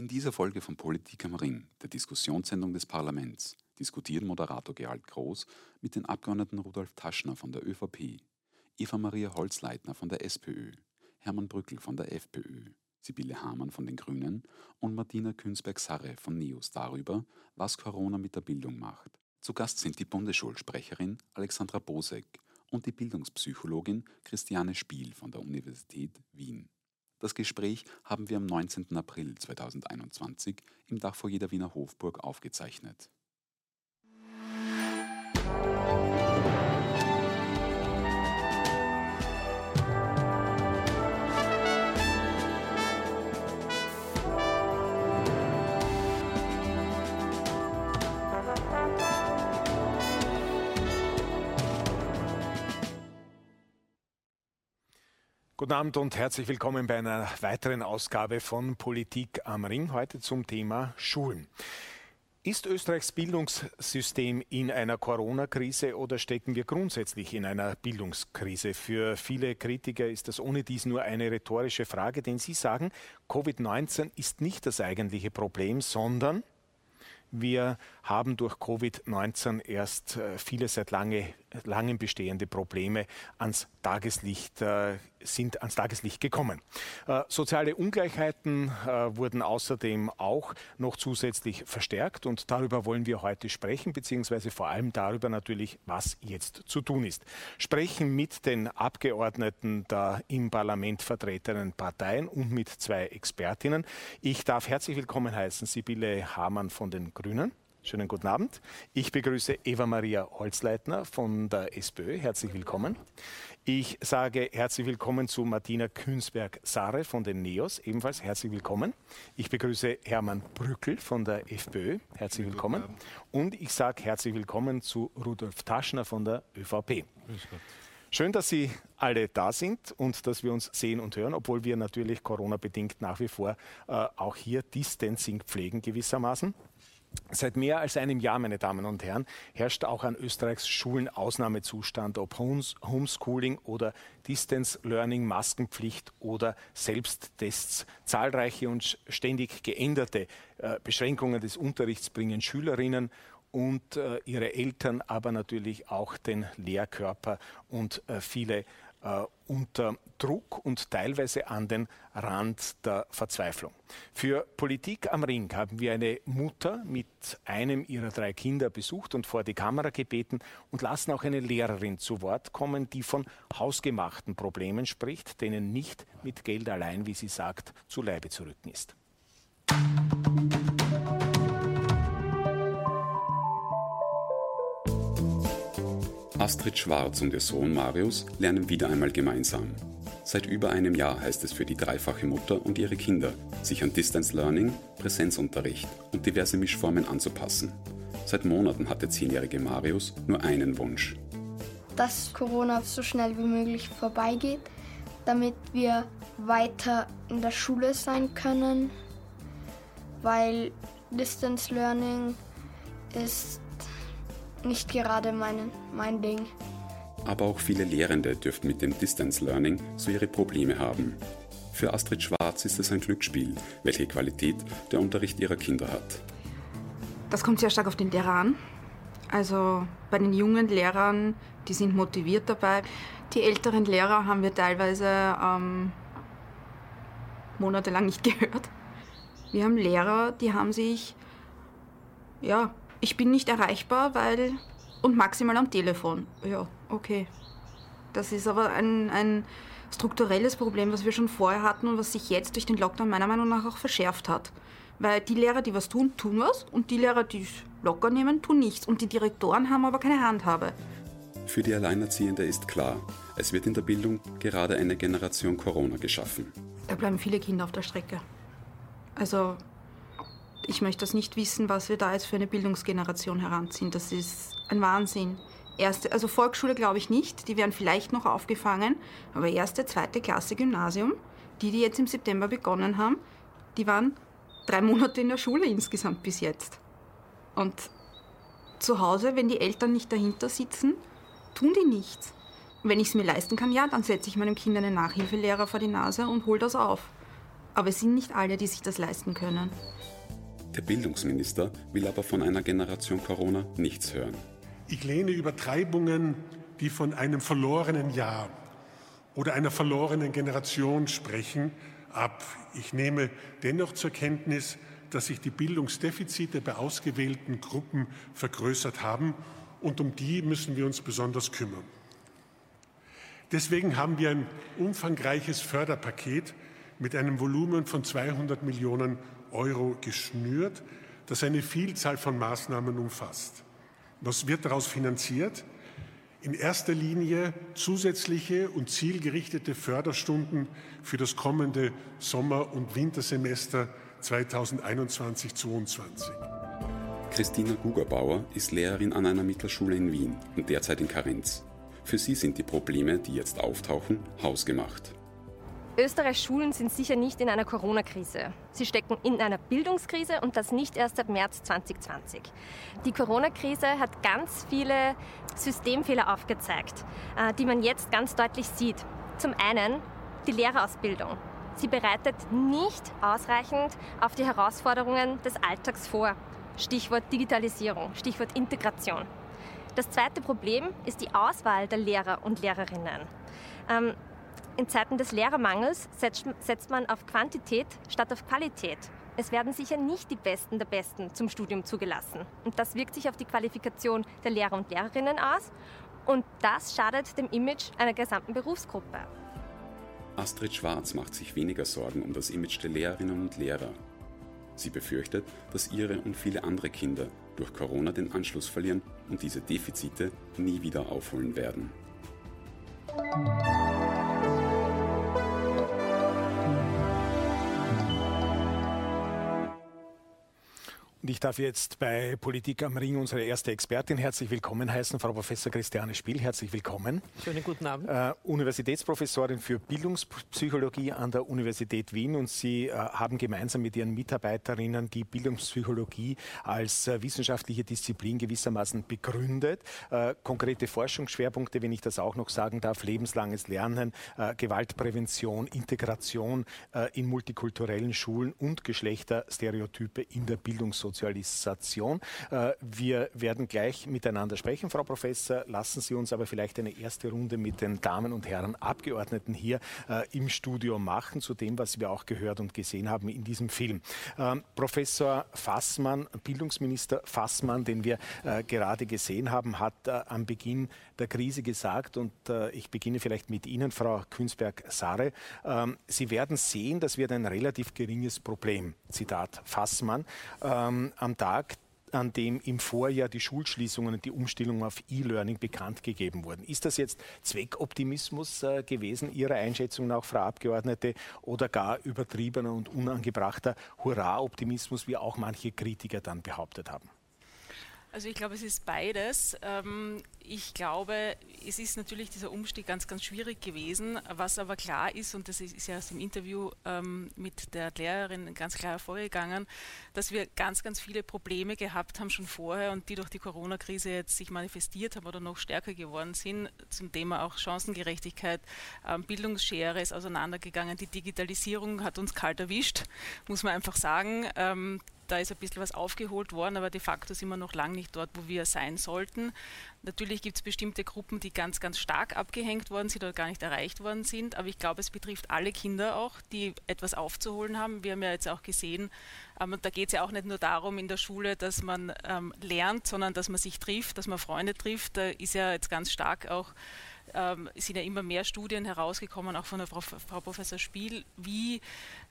In dieser Folge von Politik am Ring, der Diskussionssendung des Parlaments, diskutieren Moderator Gerald Groß mit den Abgeordneten Rudolf Taschner von der ÖVP, Eva-Maria Holzleitner von der SPÖ, Hermann Brückel von der FPÖ, Sibylle Hamann von den Grünen und Martina Künsberg-Sarre von NEOS darüber, was Corona mit der Bildung macht. Zu Gast sind die Bundesschulsprecherin Alexandra Bosek und die Bildungspsychologin Christiane Spiel von der Universität Wien. Das Gespräch haben wir am 19. April 2021 im Dachfoyer der Wiener Hofburg aufgezeichnet. Guten Abend und herzlich willkommen bei einer weiteren Ausgabe von Politik am Ring. Heute zum Thema Schulen. Ist Österreichs Bildungssystem in einer Corona-Krise oder stecken wir grundsätzlich in einer Bildungskrise? Für viele Kritiker ist das ohne dies nur eine rhetorische Frage, denn sie sagen, Covid-19 ist nicht das eigentliche Problem, sondern wir haben durch Covid-19 erst äh, viele seit lange, langem bestehende Probleme ans Tageslicht, äh, sind ans Tageslicht gekommen. Äh, soziale Ungleichheiten äh, wurden außerdem auch noch zusätzlich verstärkt und darüber wollen wir heute sprechen, beziehungsweise vor allem darüber natürlich, was jetzt zu tun ist. Sprechen mit den Abgeordneten der im Parlament vertretenen Parteien und mit zwei Expertinnen. Ich darf herzlich willkommen heißen Sibylle Hamann von den Grünen. Schönen guten Abend. Ich begrüße Eva-Maria Holzleitner von der SPÖ. Herzlich willkommen. Ich sage herzlich willkommen zu Martina Künsberg-Sare von den NEOS. Ebenfalls herzlich willkommen. Ich begrüße Hermann Brückel von der FPÖ. Herzlich willkommen. Und ich sage herzlich willkommen zu Rudolf Taschner von der ÖVP. Schön, dass Sie alle da sind und dass wir uns sehen und hören, obwohl wir natürlich Corona-bedingt nach wie vor äh, auch hier Distancing pflegen gewissermaßen. Seit mehr als einem Jahr, meine Damen und Herren, herrscht auch an Österreichs Schulen Ausnahmezustand, ob Homeschooling oder Distance Learning, Maskenpflicht oder Selbsttests. Zahlreiche und ständig geänderte äh, Beschränkungen des Unterrichts bringen Schülerinnen und äh, ihre Eltern, aber natürlich auch den Lehrkörper und äh, viele äh, unter Druck und teilweise an den Rand der Verzweiflung. Für Politik am Ring haben wir eine Mutter mit einem ihrer drei Kinder besucht und vor die Kamera gebeten und lassen auch eine Lehrerin zu Wort kommen, die von hausgemachten Problemen spricht, denen nicht mit Geld allein, wie sie sagt, zu Leibe zu rücken ist. Astrid Schwarz und ihr Sohn Marius lernen wieder einmal gemeinsam. Seit über einem Jahr heißt es für die dreifache Mutter und ihre Kinder, sich an Distance Learning, Präsenzunterricht und diverse Mischformen anzupassen. Seit Monaten hat der zehnjährige Marius nur einen Wunsch. Dass Corona so schnell wie möglich vorbeigeht, damit wir weiter in der Schule sein können, weil Distance Learning ist nicht gerade mein, mein Ding. Aber auch viele Lehrende dürften mit dem Distance Learning so ihre Probleme haben. Für Astrid Schwarz ist es ein Glücksspiel, welche Qualität der Unterricht ihrer Kinder hat. Das kommt sehr stark auf den Lehrer an. Also bei den jungen Lehrern, die sind motiviert dabei. Die älteren Lehrer haben wir teilweise ähm, monatelang nicht gehört. Wir haben Lehrer, die haben sich ja, ich bin nicht erreichbar, weil. und maximal am Telefon. Ja, okay. Das ist aber ein, ein strukturelles Problem, was wir schon vorher hatten und was sich jetzt durch den Lockdown meiner Meinung nach auch verschärft hat. Weil die Lehrer, die was tun, tun was und die Lehrer, die es locker nehmen, tun nichts. Und die Direktoren haben aber keine Handhabe. Für die Alleinerziehende ist klar, es wird in der Bildung gerade eine Generation Corona geschaffen. Da bleiben viele Kinder auf der Strecke. Also ich möchte das nicht wissen, was wir da jetzt für eine Bildungsgeneration heranziehen. Das ist ein Wahnsinn. Erste, also Volksschule glaube ich nicht, die werden vielleicht noch aufgefangen, aber erste, zweite Klasse Gymnasium, die, die jetzt im September begonnen haben, die waren drei Monate in der Schule insgesamt bis jetzt. Und zu Hause, wenn die Eltern nicht dahinter sitzen, tun die nichts. wenn ich es mir leisten kann, ja, dann setze ich meinem Kind einen Nachhilfelehrer vor die Nase und hole das auf. Aber es sind nicht alle, die sich das leisten können. Der Bildungsminister will aber von einer Generation Corona nichts hören. Ich lehne Übertreibungen, die von einem verlorenen Jahr oder einer verlorenen Generation sprechen, ab. Ich nehme dennoch zur Kenntnis, dass sich die Bildungsdefizite bei ausgewählten Gruppen vergrößert haben und um die müssen wir uns besonders kümmern. Deswegen haben wir ein umfangreiches Förderpaket mit einem Volumen von 200 Millionen Euro geschnürt, das eine Vielzahl von Maßnahmen umfasst. Was wird daraus finanziert? In erster Linie zusätzliche und zielgerichtete Förderstunden für das kommende Sommer- und Wintersemester 2021-22. Christina Gugerbauer ist Lehrerin an einer Mittelschule in Wien und derzeit in Karenz. Für sie sind die Probleme, die jetzt auftauchen, hausgemacht. Österreichs Schulen sind sicher nicht in einer Corona-Krise. Sie stecken in einer Bildungskrise und das nicht erst seit März 2020. Die Corona-Krise hat ganz viele Systemfehler aufgezeigt, äh, die man jetzt ganz deutlich sieht. Zum einen die Lehrerausbildung. Sie bereitet nicht ausreichend auf die Herausforderungen des Alltags vor. Stichwort Digitalisierung, Stichwort Integration. Das zweite Problem ist die Auswahl der Lehrer und Lehrerinnen. In Zeiten des Lehrermangels setzt man auf Quantität statt auf Qualität. Es werden sicher nicht die Besten der Besten zum Studium zugelassen. Und das wirkt sich auf die Qualifikation der Lehrer und Lehrerinnen aus. Und das schadet dem Image einer gesamten Berufsgruppe. Astrid Schwarz macht sich weniger Sorgen um das Image der Lehrerinnen und Lehrer. Sie befürchtet, dass ihre und viele andere Kinder durch Corona den Anschluss verlieren und diese Defizite nie wieder aufholen werden. Und ich darf jetzt bei Politik am Ring unsere erste Expertin herzlich willkommen heißen, Frau Professor Christiane Spiel. Herzlich willkommen. Schönen guten Abend. Äh, Universitätsprofessorin für Bildungspsychologie an der Universität Wien und Sie äh, haben gemeinsam mit Ihren Mitarbeiterinnen die Bildungspsychologie als äh, wissenschaftliche Disziplin gewissermaßen begründet. Äh, konkrete Forschungsschwerpunkte, wenn ich das auch noch sagen darf, lebenslanges Lernen, äh, Gewaltprävention, Integration äh, in multikulturellen Schulen und Geschlechterstereotype in der Bildungssozialisation. Sozialisation. Äh, wir werden gleich miteinander sprechen, Frau Professor. Lassen Sie uns aber vielleicht eine erste Runde mit den Damen und Herren Abgeordneten hier äh, im Studio machen, zu dem, was wir auch gehört und gesehen haben in diesem Film. Ähm, Professor Fassmann, Bildungsminister Fassmann, den wir äh, gerade gesehen haben, hat am Beginn der Krise gesagt, und ich beginne vielleicht mit Ihnen, Frau Künzberg-Sare, ähm, Sie werden sehen, das wird ein relativ geringes Problem. Zitat Fassmann. Ähm, am Tag, an dem im Vorjahr die Schulschließungen und die Umstellung auf E-Learning bekannt gegeben wurden. Ist das jetzt Zweckoptimismus äh, gewesen, Ihrer Einschätzung nach, Frau Abgeordnete, oder gar übertriebener und unangebrachter Hurra-Optimismus, wie auch manche Kritiker dann behauptet haben? Also ich glaube, es ist beides. Ähm, ich glaube, es ist natürlich dieser Umstieg ganz, ganz schwierig gewesen. Was aber klar ist, und das ist ja aus dem Interview ähm, mit der Lehrerin ganz klar hervorgegangen, dass wir ganz, ganz viele Probleme gehabt haben schon vorher und die durch die Corona-Krise jetzt sich manifestiert haben oder noch stärker geworden sind. Zum Thema auch Chancengerechtigkeit, ähm, Bildungsschere ist auseinandergegangen. Die Digitalisierung hat uns kalt erwischt, muss man einfach sagen da ist ein bisschen was aufgeholt worden, aber de facto sind wir noch lange nicht dort, wo wir sein sollten. Natürlich gibt es bestimmte Gruppen, die ganz, ganz stark abgehängt worden sind oder gar nicht erreicht worden sind, aber ich glaube, es betrifft alle Kinder auch, die etwas aufzuholen haben. Wir haben ja jetzt auch gesehen, ähm, da geht es ja auch nicht nur darum in der Schule, dass man ähm, lernt, sondern dass man sich trifft, dass man Freunde trifft. Da ist ja jetzt ganz stark auch ähm, sind ja immer mehr Studien herausgekommen, auch von der Frau, Frau Professor Spiel, wie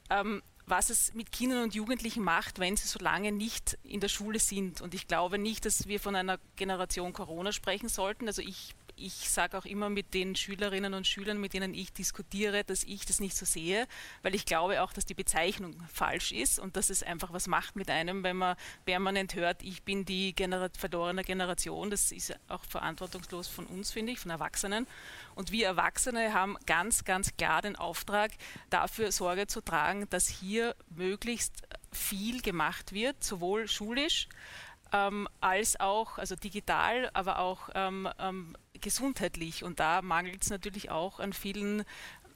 ähm, was es mit Kindern und Jugendlichen macht, wenn sie so lange nicht in der Schule sind. Und ich glaube nicht, dass wir von einer Generation Corona sprechen sollten. Also ich ich sage auch immer mit den Schülerinnen und Schülern, mit denen ich diskutiere, dass ich das nicht so sehe, weil ich glaube auch, dass die Bezeichnung falsch ist und dass es einfach was macht mit einem, wenn man permanent hört, ich bin die Genera verlorene Generation. Das ist auch verantwortungslos von uns, finde ich, von Erwachsenen. Und wir Erwachsene haben ganz, ganz klar den Auftrag, dafür Sorge zu tragen, dass hier möglichst viel gemacht wird, sowohl schulisch, ähm, als auch, also digital, aber auch ähm, ähm, gesundheitlich. Und da mangelt es natürlich auch an vielen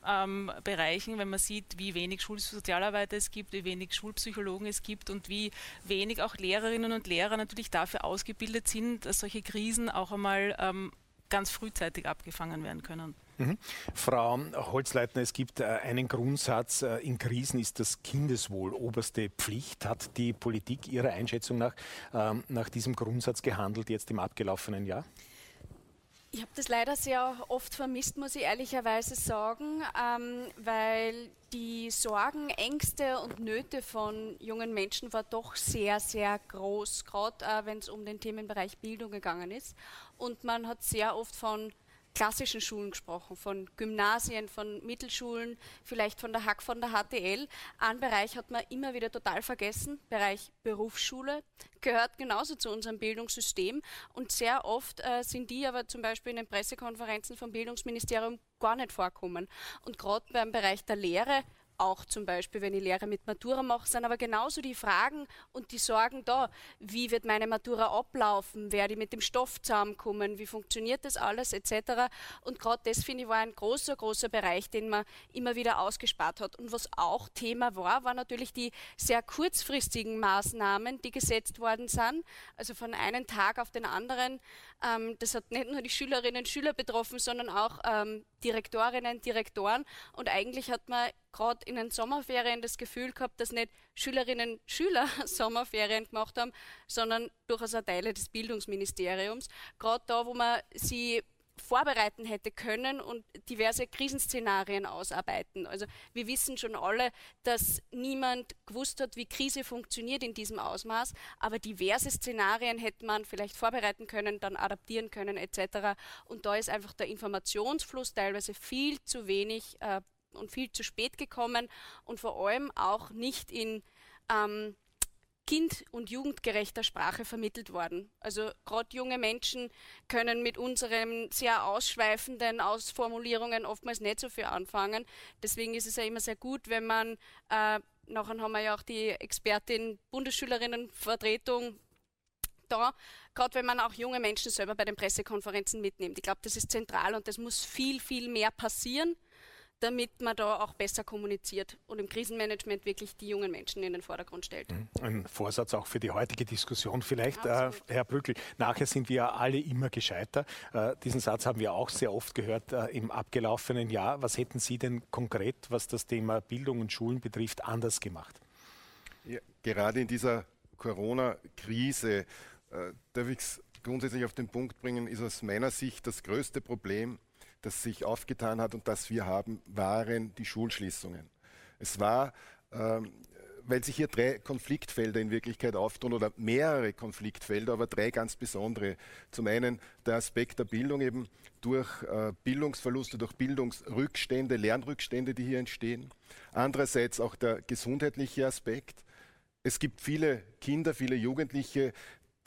ähm, Bereichen, wenn man sieht, wie wenig Schulsozialarbeiter es gibt, wie wenig Schulpsychologen es gibt und wie wenig auch Lehrerinnen und Lehrer natürlich dafür ausgebildet sind, dass solche Krisen auch einmal ähm, ganz frühzeitig abgefangen werden können. Mhm. Frau Holzleitner, es gibt äh, einen Grundsatz, äh, in Krisen ist das Kindeswohl oberste Pflicht. Hat die Politik Ihrer Einschätzung nach ähm, nach diesem Grundsatz gehandelt jetzt im abgelaufenen Jahr? Ich habe das leider sehr oft vermisst, muss ich ehrlicherweise sagen, ähm, weil die Sorgen, Ängste und Nöte von jungen Menschen war doch sehr, sehr groß, gerade äh, wenn es um den Themenbereich Bildung gegangen ist. Und man hat sehr oft von klassischen Schulen gesprochen, von Gymnasien, von Mittelschulen, vielleicht von der Hack, von der HTL. Ein Bereich hat man immer wieder total vergessen, Bereich Berufsschule, gehört genauso zu unserem Bildungssystem und sehr oft äh, sind die aber zum Beispiel in den Pressekonferenzen vom Bildungsministerium gar nicht vorkommen. Und gerade beim Bereich der Lehre auch zum Beispiel, wenn ich Lehre mit Matura mache, sind aber genauso die Fragen und die Sorgen da. Wie wird meine Matura ablaufen? Werde ich mit dem Stoff zusammenkommen? Wie funktioniert das alles etc.? Und gerade das, finde ich, war ein großer, großer Bereich, den man immer wieder ausgespart hat. Und was auch Thema war, war natürlich die sehr kurzfristigen Maßnahmen, die gesetzt worden sind. Also von einem Tag auf den anderen. Ähm, das hat nicht nur die Schülerinnen und Schüler betroffen, sondern auch ähm, Direktorinnen, Direktoren. Und eigentlich hat man gerade in den Sommerferien das Gefühl gehabt, dass nicht Schülerinnen und Schüler Sommerferien gemacht haben, sondern durchaus auch Teile des Bildungsministeriums. Gerade da, wo man sie vorbereiten hätte können und diverse Krisenszenarien ausarbeiten. Also wir wissen schon alle, dass niemand gewusst hat, wie Krise funktioniert in diesem Ausmaß, aber diverse Szenarien hätte man vielleicht vorbereiten können, dann adaptieren können etc. Und da ist einfach der Informationsfluss teilweise viel zu wenig äh, und viel zu spät gekommen und vor allem auch nicht in ähm, kind- und jugendgerechter Sprache vermittelt worden. Also gerade junge Menschen können mit unseren sehr ausschweifenden Ausformulierungen oftmals nicht so viel anfangen. Deswegen ist es ja immer sehr gut, wenn man, äh, nachher haben wir ja auch die Expertin Bundesschülerinnenvertretung da, gerade wenn man auch junge Menschen selber bei den Pressekonferenzen mitnimmt. Ich glaube, das ist zentral und das muss viel, viel mehr passieren damit man da auch besser kommuniziert und im Krisenmanagement wirklich die jungen Menschen in den Vordergrund stellt. Mhm. Ein Vorsatz auch für die heutige Diskussion vielleicht, äh, Herr Brückel. Nachher sind wir alle immer gescheiter. Äh, diesen Satz haben wir auch sehr oft gehört äh, im abgelaufenen Jahr. Was hätten Sie denn konkret, was das Thema Bildung und Schulen betrifft, anders gemacht? Ja, gerade in dieser Corona-Krise äh, darf ich es grundsätzlich auf den Punkt bringen, ist aus meiner Sicht das größte Problem, das sich aufgetan hat und das wir haben, waren die Schulschließungen. Es war, ähm, weil sich hier drei Konfliktfelder in Wirklichkeit auftun oder mehrere Konfliktfelder, aber drei ganz besondere. Zum einen der Aspekt der Bildung eben durch äh, Bildungsverluste, durch Bildungsrückstände, Lernrückstände, die hier entstehen. Andererseits auch der gesundheitliche Aspekt. Es gibt viele Kinder, viele Jugendliche,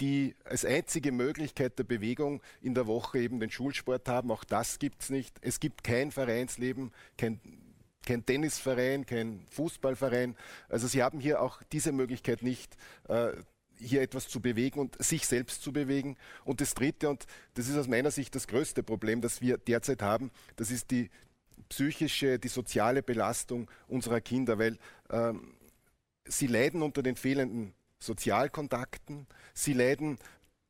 die als einzige Möglichkeit der Bewegung in der Woche eben den Schulsport haben. Auch das gibt es nicht. Es gibt kein Vereinsleben, kein, kein Tennisverein, kein Fußballverein. Also sie haben hier auch diese Möglichkeit nicht. Äh, hier etwas zu bewegen und sich selbst zu bewegen. Und das Dritte, und das ist aus meiner Sicht das größte Problem, das wir derzeit haben, das ist die psychische, die soziale Belastung unserer Kinder, weil ähm, sie leiden unter den fehlenden Sozialkontakten. Sie leiden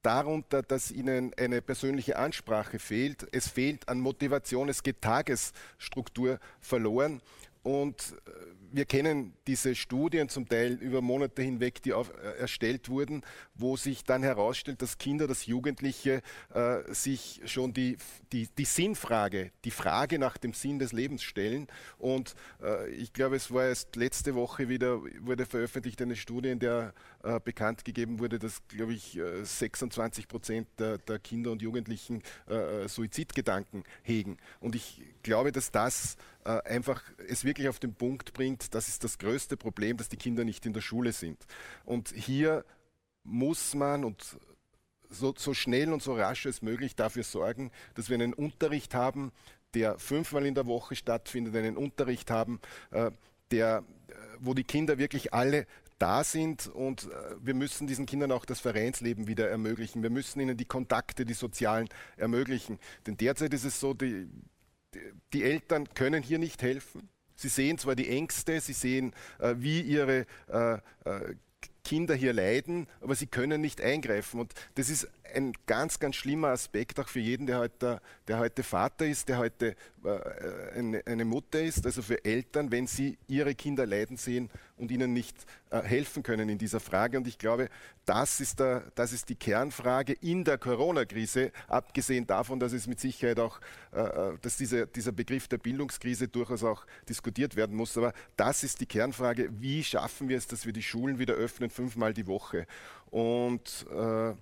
darunter, dass ihnen eine persönliche Ansprache fehlt. Es fehlt an Motivation, es geht Tagesstruktur verloren. Und äh, wir kennen diese Studien zum Teil über Monate hinweg, die auf, äh, erstellt wurden, wo sich dann herausstellt, dass Kinder, dass Jugendliche äh, sich schon die, die, die, Sinnfrage, die Frage nach dem Sinn des Lebens stellen. Und äh, ich glaube, es war erst letzte Woche wieder, wurde veröffentlicht eine Studie, in der äh, bekannt gegeben wurde, dass, glaube ich, 26 äh, Prozent der, der, Kinder und Jugendlichen äh, Suizidgedanken hegen. Und ich glaube, dass das einfach es wirklich auf den Punkt bringt, das ist das größte Problem, dass die Kinder nicht in der Schule sind. Und hier muss man und so, so schnell und so rasch als möglich dafür sorgen, dass wir einen Unterricht haben, der fünfmal in der Woche stattfindet, einen Unterricht haben, äh, der, äh, wo die Kinder wirklich alle da sind und äh, wir müssen diesen Kindern auch das Vereinsleben wieder ermöglichen. Wir müssen ihnen die Kontakte, die sozialen ermöglichen. Denn derzeit ist es so, die, die Eltern können hier nicht helfen. Sie sehen zwar die Ängste, sie sehen, äh, wie ihre äh, Kinder hier leiden, aber sie können nicht eingreifen. Und das ist ein ganz, ganz schlimmer Aspekt auch für jeden, der heute, der heute Vater ist, der heute äh, eine, eine, Mutter ist, also für Eltern, wenn sie ihre Kinder leiden sehen und ihnen nicht äh, helfen können in dieser Frage. Und ich glaube, das ist, der, das ist die Kernfrage in der Corona-Krise, abgesehen davon, dass es mit Sicherheit auch, äh, äh, dass diese, dieser Begriff der Bildungskrise durchaus auch diskutiert werden muss. Aber das ist die Kernfrage, wie schaffen wir es, dass wir die Schulen wieder öffnen, fünfmal die Woche. Und äh,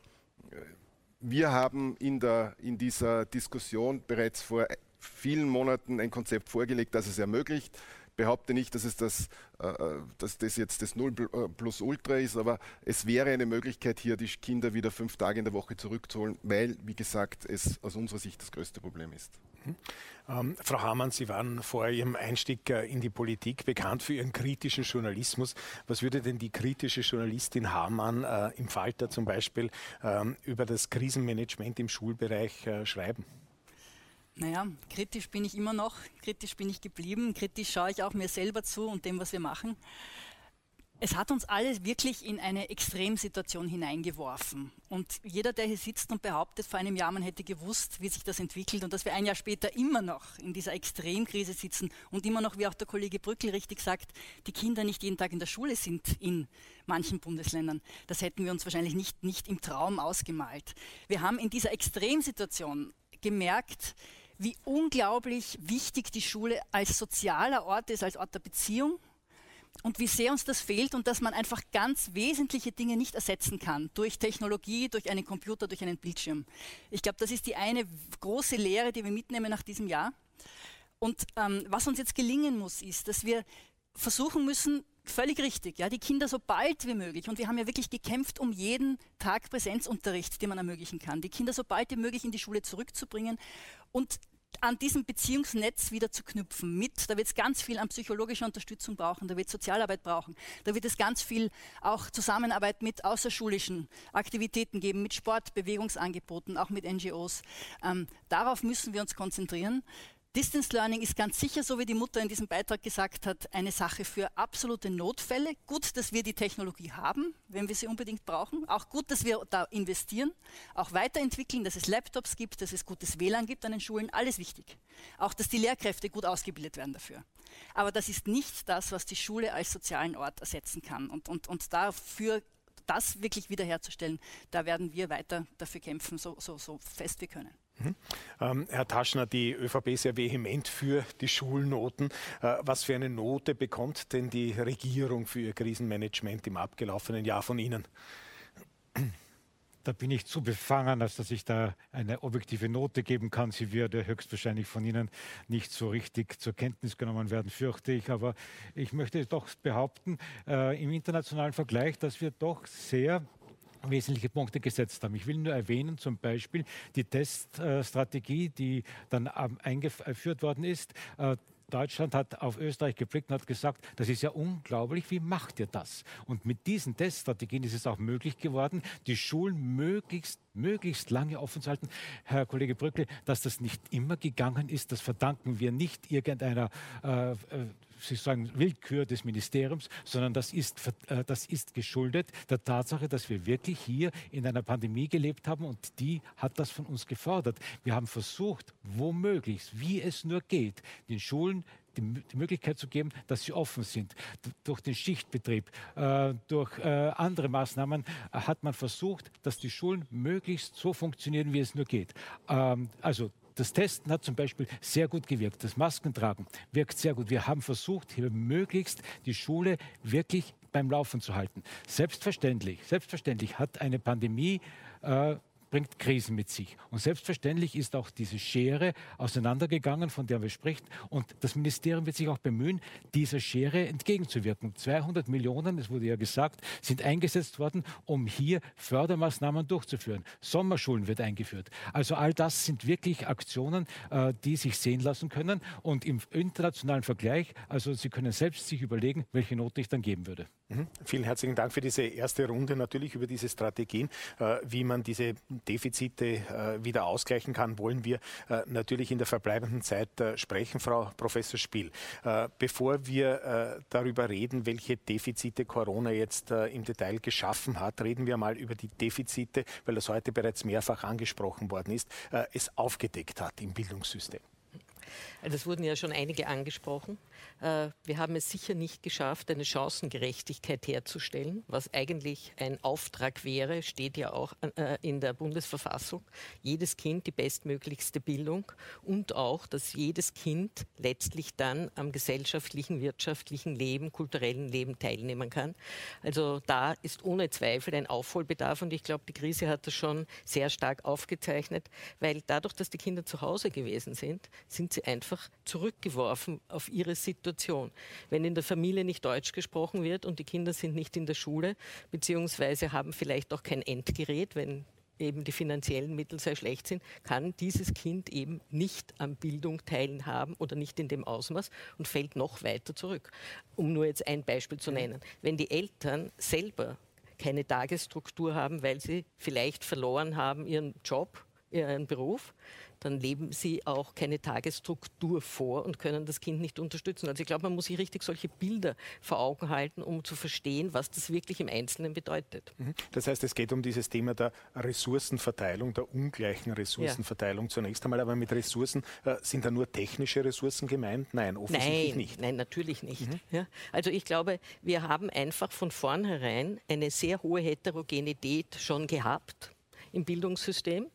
wir haben in, der, in dieser Diskussion bereits vor vielen Monaten ein Konzept vorgelegt, das es ermöglicht. Ich behaupte nicht, dass, es das, äh, äh dass das jetzt das Null äh, plus Ultra ist, aber es wäre eine Möglichkeit, hier die Kinder wieder fünf Tage in der Woche zurückzuholen, weil, wie gesagt, es aus unserer Sicht das größte Problem ist. Mhm. Ähm, Frau Hamann, Sie waren vor Ihrem Einstieg äh, in die Politik bekannt für Ihren kritischen Journalismus. Was würde denn die kritische Journalistin Hamann äh, im Falter zum Beispiel ähm, über das Krisenmanagement im Schulbereich äh, schreiben? Naja, kritisch bin ich immer noch, kritisch bin ich geblieben, kritisch schaue ich auch mir selber zu und dem, was wir machen. Es hat uns alle wirklich in eine Extremsituation hineingeworfen. Und jeder, der hier sitzt und behauptet, vor einem Jahr man hätte gewusst, wie sich das entwickelt und dass wir ein Jahr später immer noch in dieser Extremkrise sitzen und immer noch, wie auch der Kollege Brückel richtig sagt, die Kinder nicht jeden Tag in der Schule sind in manchen Bundesländern. Das hätten wir uns wahrscheinlich nicht, nicht im Traum ausgemalt. Wir haben in dieser Extremsituation gemerkt, wie unglaublich wichtig die Schule als sozialer Ort ist, als Ort der Beziehung und wie sehr uns das fehlt und dass man einfach ganz wesentliche Dinge nicht ersetzen kann durch Technologie, durch einen Computer, durch einen Bildschirm. Ich glaube, das ist die eine große Lehre, die wir mitnehmen nach diesem Jahr. Und ähm, was uns jetzt gelingen muss, ist, dass wir versuchen müssen, völlig richtig, ja, die Kinder so bald wie möglich, und wir haben ja wirklich gekämpft um jeden Tag Präsenzunterricht, den man ermöglichen kann, die Kinder so bald wie möglich in die Schule zurückzubringen und an diesem Beziehungsnetz wieder zu knüpfen mit. Da wird es ganz viel an psychologischer Unterstützung brauchen, da wird Sozialarbeit brauchen, da wird es ganz viel auch Zusammenarbeit mit außerschulischen Aktivitäten geben, mit Sport, Bewegungsangeboten, auch mit NGOs. Ähm, darauf müssen wir uns konzentrieren. Distance Learning ist ganz sicher, so wie die Mutter in diesem Beitrag gesagt hat, eine Sache für absolute Notfälle. Gut, dass wir die Technologie haben, wenn wir sie unbedingt brauchen. Auch gut, dass wir da investieren, auch weiterentwickeln, dass es Laptops gibt, dass es gutes WLAN gibt an den Schulen. Alles wichtig. Auch, dass die Lehrkräfte gut ausgebildet werden dafür. Aber das ist nicht das, was die Schule als sozialen Ort ersetzen kann. Und, und, und dafür das wirklich wiederherzustellen, da werden wir weiter dafür kämpfen, so, so, so fest wir können. Mhm. Ähm, Herr Taschner, die ÖVP ist sehr vehement für die Schulnoten. Äh, was für eine Note bekommt denn die Regierung für ihr Krisenmanagement im abgelaufenen Jahr von Ihnen? Da bin ich zu befangen, als dass ich da eine objektive Note geben kann. Sie würde höchstwahrscheinlich von Ihnen nicht so richtig zur Kenntnis genommen werden, fürchte ich. Aber ich möchte doch behaupten, äh, im internationalen Vergleich, dass wir doch sehr wesentliche Punkte gesetzt haben. Ich will nur erwähnen, zum Beispiel die Teststrategie, die dann eingeführt worden ist. Äh, Deutschland hat auf Österreich geblickt und hat gesagt, das ist ja unglaublich, wie macht ihr das? Und mit diesen Teststrategien ist es auch möglich geworden, die Schulen möglichst möglichst lange offen zu halten. Herr Kollege Brückle, dass das nicht immer gegangen ist, das verdanken wir nicht irgendeiner äh, äh Sie sagen Willkür des Ministeriums, sondern das ist, äh, das ist geschuldet der Tatsache, dass wir wirklich hier in einer Pandemie gelebt haben und die hat das von uns gefordert. Wir haben versucht, womöglich, wie es nur geht, den Schulen die, Möglichkeit zu geben, dass sie offen sind. durch den Schichtbetrieb, äh, durch äh, andere Maßnahmen hat man versucht, dass die Schulen möglichst so funktionieren, wie es nur geht. Ähm, also das Testen hat zum Beispiel sehr gut gewirkt. Das Maskentragen wirkt sehr gut. Wir haben versucht, hier möglichst die Schule wirklich beim Laufen zu halten. Selbstverständlich, selbstverständlich hat eine Pandemie äh, bringt Krisen mit sich. Und selbstverständlich ist auch diese Schere auseinandergegangen, von der wir sprechen. Und das Ministerium wird sich auch bemühen, dieser Schere entgegenzuwirken. 200 Millionen, es wurde ja gesagt, sind eingesetzt worden, um hier Fördermaßnahmen durchzuführen. Sommerschulen wird eingeführt. Also all das sind wirklich Aktionen, äh, die sich sehen lassen können. Und im internationalen Vergleich, also Sie können selbst sich überlegen, welche Note ich dann geben würde. Mhm. Vielen herzlichen Dank für diese erste Runde, natürlich über diese Strategien, äh, wie man diese Defizite äh, wieder ausgleichen kann, wollen wir äh, natürlich in der verbleibenden Zeit äh, sprechen, Frau Professor Spiel. Bevor wir darüber reden, welche Defizite Corona jetzt im Detail geschaffen hat, reden wir mal über die Defizite, weil das heute bereits mehrfach angesprochen worden ist, es aufgedeckt hat im Bildungssystem. Es wurden ja schon einige angesprochen. Äh, wir haben es sicher nicht geschafft, eine Chancengerechtigkeit herzustellen, was eigentlich ein Auftrag wäre, steht ja auch äh, in der Bundesverfassung. Jedes Kind die bestmöglichste Bildung und auch, dass jedes Kind letztlich dann am gesellschaftlichen, wirtschaftlichen Leben, kulturellen Leben teilnehmen kann. Also da ist ohne Zweifel ein Aufholbedarf und ich glaube, die Krise hat das schon sehr stark aufgezeichnet, weil dadurch, dass die Kinder zu Hause gewesen sind, sind sie einfach zurückgeworfen auf ihre Situation Situation. Wenn in der Familie nicht Deutsch gesprochen wird und die Kinder sind nicht in der Schule, beziehungsweise haben vielleicht auch kein Endgerät, wenn eben die finanziellen Mittel sehr schlecht sind, kann dieses Kind eben nicht an Bildung teilhaben oder nicht in dem Ausmaß und fällt noch weiter zurück. Um nur jetzt ein Beispiel zu nennen. Wenn die Eltern selber keine Tagesstruktur haben, weil sie vielleicht verloren haben ihren Job, ihren Beruf, dann leben sie auch keine Tagesstruktur vor und können das Kind nicht unterstützen. Also ich glaube, man muss sich richtig solche Bilder vor Augen halten, um zu verstehen, was das wirklich im Einzelnen bedeutet. Mhm. Das heißt, es geht um dieses Thema der Ressourcenverteilung, der ungleichen Ressourcenverteilung ja. zunächst einmal. Aber mit Ressourcen äh, sind da nur technische Ressourcen gemeint? Nein, offensichtlich nein, nicht. Nein, natürlich nicht. Mhm. Ja? Also ich glaube, wir haben einfach von vornherein eine sehr hohe Heterogenität schon gehabt im Bildungssystem.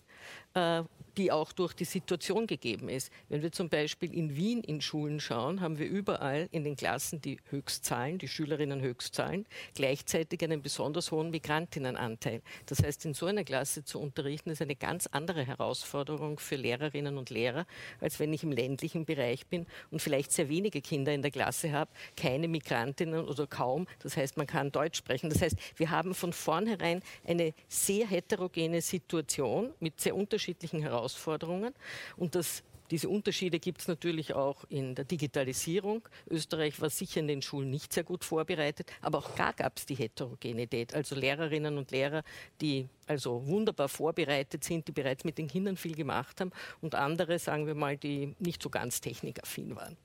Äh, die auch durch die Situation gegeben ist. Wenn wir zum Beispiel in Wien in Schulen schauen, haben wir überall in den Klassen die Höchstzahlen, die Schülerinnen Höchstzahlen, gleichzeitig einen besonders hohen Migrantinnenanteil. Das heißt, in so einer Klasse zu unterrichten, ist eine ganz andere Herausforderung für Lehrerinnen und Lehrer, als wenn ich im ländlichen Bereich bin und vielleicht sehr wenige Kinder in der Klasse habe, keine Migrantinnen oder kaum. Das heißt, man kann Deutsch sprechen. Das heißt, wir haben von vornherein eine sehr heterogene Situation mit sehr unterschiedlichen Herausforderungen Herausforderungen. Und das diese Unterschiede gibt es natürlich auch in der Digitalisierung. Österreich war sicher in den Schulen nicht sehr gut vorbereitet, aber auch da gab es die Heterogenität. Also Lehrerinnen und Lehrer, die also wunderbar vorbereitet sind, die bereits mit den Kindern viel gemacht haben und andere, sagen wir mal, die nicht so ganz technikaffin waren.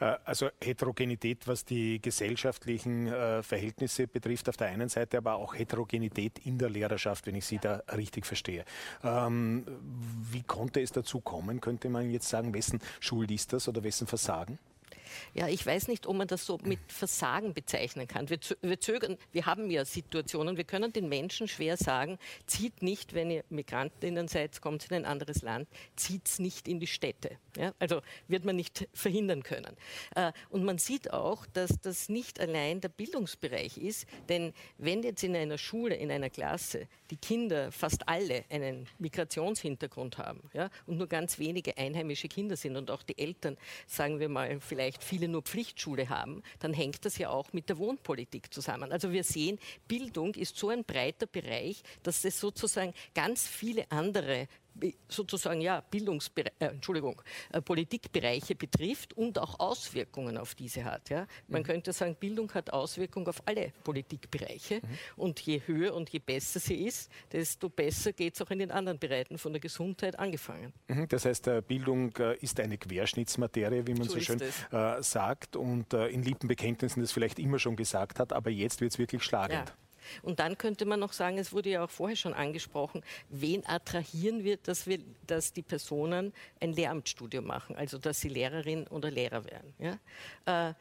Äh, also Heterogenität, was die gesellschaftlichen äh, Verhältnisse betrifft, auf der einen Seite, aber auch Heterogenität in der Lehrerschaft, wenn ich Sie da richtig verstehe. Ähm, wie konnte es dazu kommen, könnte man jetzt sagen, wessen Schuld ist das oder wessen Versagen? Ja, ich weiß nicht, ob man das so mit Versagen bezeichnen kann. Wir, wir, zögern, wir haben ja Situationen, wir können den Menschen schwer sagen, zieht nicht, wenn ihr Migrantinnen seid, kommt in ein anderes Land, zieht es nicht in die Städte. Ja? Also wird man nicht verhindern können. Äh, und man sieht auch, dass das nicht allein der Bildungsbereich ist, denn wenn jetzt in einer Schule, in einer Klasse die Kinder fast alle einen Migrationshintergrund haben ja, und nur ganz wenige einheimische Kinder sind und auch die Eltern, sagen wir mal, vielleicht viele nur Pflichtschule haben, dann hängt das ja auch mit der Wohnpolitik zusammen. Also wir sehen, Bildung ist so ein breiter Bereich, dass es sozusagen ganz viele andere sozusagen ja Bildungsbere äh, Entschuldigung äh, Politikbereiche betrifft und auch Auswirkungen auf diese hat. Ja? Man mhm. könnte sagen, Bildung hat Auswirkungen auf alle Politikbereiche mhm. und je höher und je besser sie ist, desto besser geht es auch in den anderen Bereichen von der Gesundheit angefangen. Mhm. Das heißt, äh, Bildung äh, ist eine Querschnittsmaterie, wie man so, so schön äh, sagt und in Lippenbekenntnissen das vielleicht immer schon gesagt hat, aber jetzt wird es wirklich schlagend. Ja. Und dann könnte man noch sagen, es wurde ja auch vorher schon angesprochen, wen attrahieren wir, dass, wir, dass die Personen ein Lehramtsstudium machen, also dass sie Lehrerin oder Lehrer werden. Ja? Äh,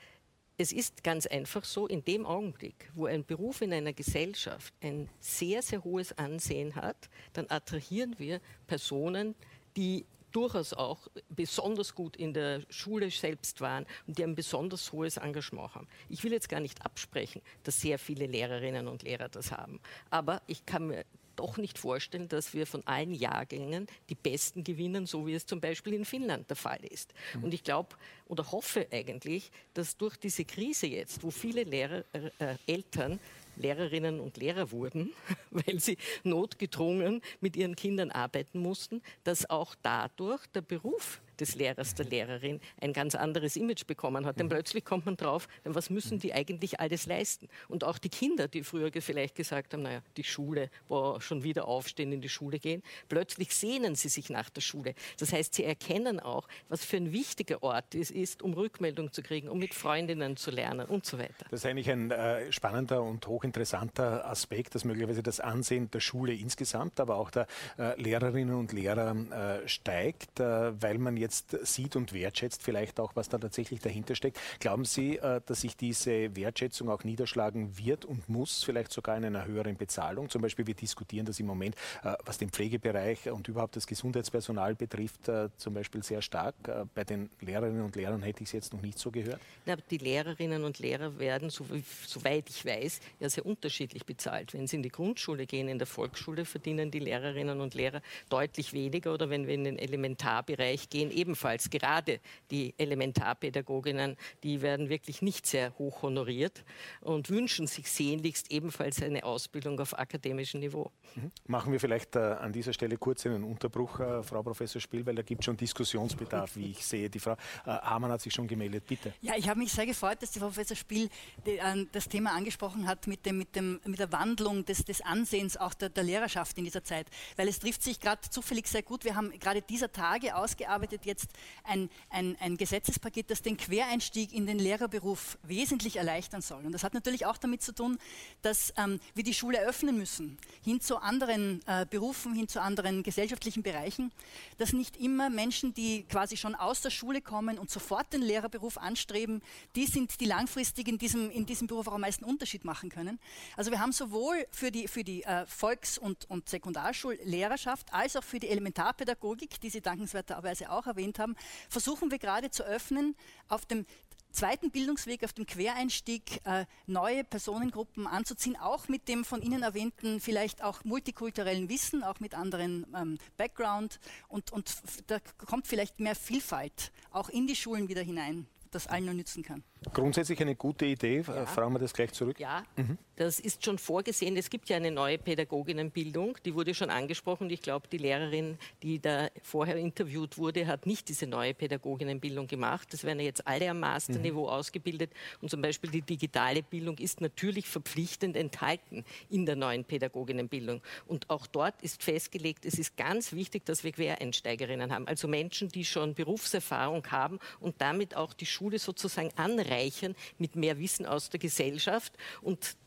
es ist ganz einfach so, in dem Augenblick, wo ein Beruf in einer Gesellschaft ein sehr, sehr hohes Ansehen hat, dann attrahieren wir Personen, die durchaus auch besonders gut in der Schule selbst waren und die ein besonders hohes Engagement haben. Ich will jetzt gar nicht absprechen, dass sehr viele Lehrerinnen und Lehrer das haben, aber ich kann mir doch nicht vorstellen, dass wir von allen Jahrgängen die Besten gewinnen, so wie es zum Beispiel in Finnland der Fall ist. Mhm. Und ich glaube oder hoffe eigentlich, dass durch diese Krise jetzt, wo viele Lehrer, äh, Eltern Lehrerinnen und Lehrer wurden, weil sie notgedrungen mit ihren Kindern arbeiten mussten, dass auch dadurch der Beruf des Lehrers, der Lehrerin ein ganz anderes Image bekommen hat. Denn plötzlich kommt man drauf, was müssen die eigentlich alles leisten? Und auch die Kinder, die früher vielleicht gesagt haben, naja, die Schule, boah, schon wieder aufstehen, in die Schule gehen, plötzlich sehnen sie sich nach der Schule. Das heißt, sie erkennen auch, was für ein wichtiger Ort es ist, um Rückmeldung zu kriegen, um mit Freundinnen zu lernen und so weiter. Das ist eigentlich ein äh, spannender und hochinteressanter Aspekt, dass möglicherweise das Ansehen der Schule insgesamt, aber auch der äh, Lehrerinnen und Lehrer äh, steigt, äh, weil man jetzt sieht und wertschätzt vielleicht auch, was da tatsächlich dahinter steckt. Glauben Sie, äh, dass sich diese Wertschätzung auch niederschlagen wird und muss, vielleicht sogar in einer höheren Bezahlung? Zum Beispiel, wir diskutieren das im Moment, äh, was den Pflegebereich und überhaupt das Gesundheitspersonal betrifft, zum Beispiel sehr stark. Bei den Lehrerinnen und Lehrern hätte ich es jetzt noch nicht so gehört. Na, die Lehrerinnen und Lehrer werden, so, soweit ich weiß, ja sehr unterschiedlich bezahlt. Wenn sie in die Grundschule gehen, in der Volksschule verdienen die Lehrerinnen und Lehrer deutlich weniger oder wenn wir in den Elementarbereich gehen, ebenfalls. Gerade die Elementarpädagoginnen, die werden wirklich nicht sehr hoch honoriert und wünschen sich sehnlichst ebenfalls eine Ausbildung auf akademischem Niveau. Mhm. Machen wir vielleicht äh, an dieser Stelle kurz einen Unterbruch, äh, Frau Professor Spiel, weil da gibt es schon Diskussionsbedarf, wie ich sehe. Die Frau äh, Hamann hat sich schon gemeldet, bitte. Ja, ich habe mich sehr gefreut, dass die Frau Professor Spiel die, äh, das Thema angesprochen hat mit, dem, mit, dem, mit der Wandlung des, des Ansehens auch der, der Lehrerschaft in dieser Zeit, weil es trifft sich gerade zufällig sehr gut. Wir haben gerade dieser Tage ausgearbeitet jetzt ein, ein, ein Gesetzespaket, das den Quereinstieg in den Lehrerberuf wesentlich erleichtern soll. Und das hat natürlich auch damit zu tun, dass ähm, wir die Schule öffnen müssen, hin zu anderen äh, Berufen, hin zu anderen gesellschaftlichen Bereichen, dass nicht immer Menschen, die quasi schon aus der Schule kommen und sofort den Lehrerberuf anstreben, die sind, die langfristig in diesem, in diesem Beruf auch am meisten Unterschied machen können. Also wir haben sowohl für die, für die äh, Volks- und, und Sekundarschullehrerschaft als auch für die Elementarpädagogik, die Sie dankenswerterweise auch erwähnt haben, versuchen wir gerade zu öffnen, auf dem zweiten Bildungsweg, auf dem Quereinstieg äh, neue Personengruppen anzuziehen, auch mit dem von Ihnen erwähnten, vielleicht auch multikulturellen Wissen, auch mit anderen ähm, Background. Und, und da kommt vielleicht mehr Vielfalt auch in die Schulen wieder hinein, das allen nur nützen kann. Grundsätzlich eine gute Idee. Ja. Fragen wir das gleich zurück. Ja, mhm. Das ist schon vorgesehen. Es gibt ja eine neue Pädagoginnenbildung, die wurde schon angesprochen. Ich glaube, die Lehrerin, die da vorher interviewt wurde, hat nicht diese neue Pädagoginnenbildung gemacht. Das werden ja jetzt alle am Masterniveau mhm. ausgebildet. Und zum Beispiel die digitale Bildung ist natürlich verpflichtend enthalten in der neuen Pädagoginnenbildung. Und auch dort ist festgelegt, es ist ganz wichtig, dass wir Quereinsteigerinnen haben. Also Menschen, die schon Berufserfahrung haben und damit auch die Schule sozusagen anreichern mit mehr Wissen aus der Gesellschaft. Und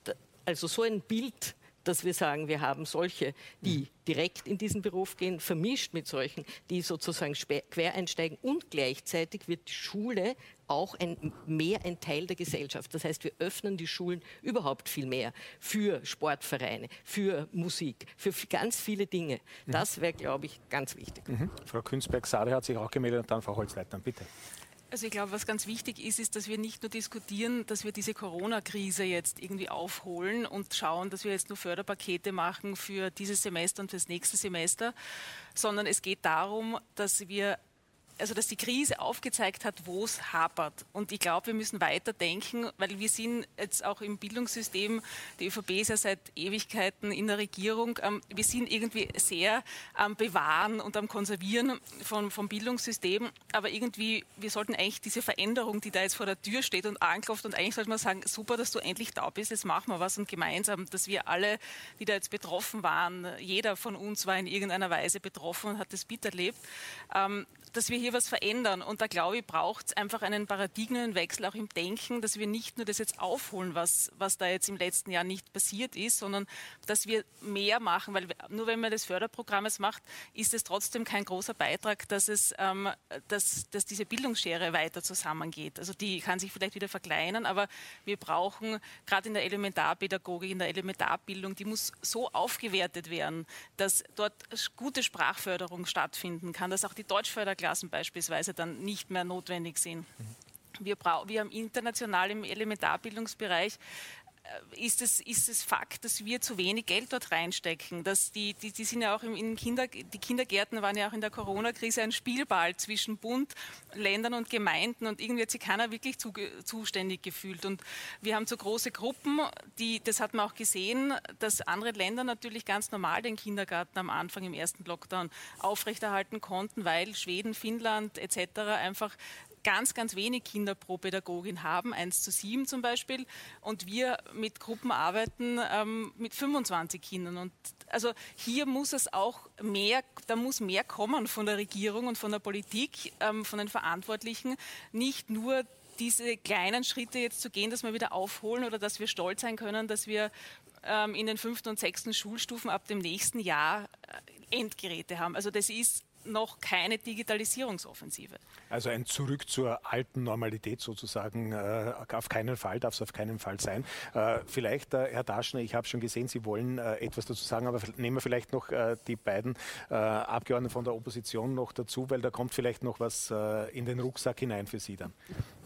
also so ein Bild dass wir sagen, wir haben solche, die mhm. direkt in diesen Beruf gehen, vermischt mit solchen, die sozusagen quer einsteigen und gleichzeitig wird die Schule auch ein, mehr ein Teil der Gesellschaft. Das heißt, wir öffnen die Schulen überhaupt viel mehr für Sportvereine, für Musik, für ganz viele Dinge. Mhm. Das wäre, glaube ich, ganz wichtig. Mhm. Frau Künzberg-Sade hat sich auch gemeldet und dann Frau Holzleitner, bitte. Also ich glaube, was ganz wichtig ist, ist, dass wir nicht nur diskutieren, dass wir diese Corona-Krise jetzt irgendwie aufholen und schauen, dass wir jetzt nur Förderpakete machen für dieses Semester und fürs nächste Semester, sondern es geht darum, dass wir also dass die Krise aufgezeigt hat, wo es hapert. Und ich glaube, wir müssen weiterdenken, weil wir sind jetzt auch im Bildungssystem, die ÖVP ist ja seit Ewigkeiten in der Regierung, ähm, wir sind irgendwie sehr am Bewahren und am Konservieren von, vom Bildungssystem, aber irgendwie, wir sollten eigentlich diese Veränderung, die da jetzt vor der Tür steht und anklopft und eigentlich sollte man sagen, super, dass du endlich da bist, jetzt machen wir was und gemeinsam, dass wir alle, die da jetzt betroffen waren, jeder von uns war in irgendeiner Weise betroffen und hat das bitter erlebt, ähm, dass wir hier was verändern. Und da glaube ich, braucht es einfach einen Paradigmenwechsel auch im Denken, dass wir nicht nur das jetzt aufholen, was, was da jetzt im letzten Jahr nicht passiert ist, sondern dass wir mehr machen. Weil nur wenn man das Förderprogrammes macht, ist es trotzdem kein großer Beitrag, dass, es, ähm, dass, dass diese Bildungsschere weiter zusammengeht. Also die kann sich vielleicht wieder verkleinern, aber wir brauchen gerade in der Elementarpädagogik, in der Elementarbildung, die muss so aufgewertet werden, dass dort gute Sprachförderung stattfinden kann, dass auch die Deutschförderung Klassen beispielsweise dann nicht mehr notwendig sind. Wir, wir haben international im Elementarbildungsbereich ist es, ist es Fakt, dass wir zu wenig Geld dort reinstecken. Dass die, die, die sind ja auch im, Kinder, die Kindergärten waren ja auch in der Corona-Krise ein Spielball zwischen Bund, Ländern und Gemeinden und irgendwie hat sich keiner wirklich zu, zuständig gefühlt. Und wir haben so große Gruppen, die, das hat man auch gesehen, dass andere Länder natürlich ganz normal den Kindergarten am Anfang im ersten Lockdown aufrechterhalten konnten, weil Schweden, Finnland etc. einfach ganz, ganz wenig Kinder pro Pädagogin haben, 1 zu 7 zum Beispiel, und wir mit Gruppen arbeiten ähm, mit 25 Kindern. Und also hier muss es auch mehr, da muss mehr kommen von der Regierung und von der Politik, ähm, von den Verantwortlichen, nicht nur diese kleinen Schritte jetzt zu gehen, dass wir wieder aufholen oder dass wir stolz sein können, dass wir ähm, in den fünften und sechsten Schulstufen ab dem nächsten Jahr äh, Endgeräte haben. Also das ist noch keine Digitalisierungsoffensive. Also ein Zurück zur alten Normalität sozusagen, äh, auf keinen Fall, darf es auf keinen Fall sein. Äh, vielleicht, äh, Herr Daschner, ich habe schon gesehen, Sie wollen äh, etwas dazu sagen, aber nehmen wir vielleicht noch äh, die beiden äh, Abgeordneten von der Opposition noch dazu, weil da kommt vielleicht noch was in den Rucksack hinein für Sie dann.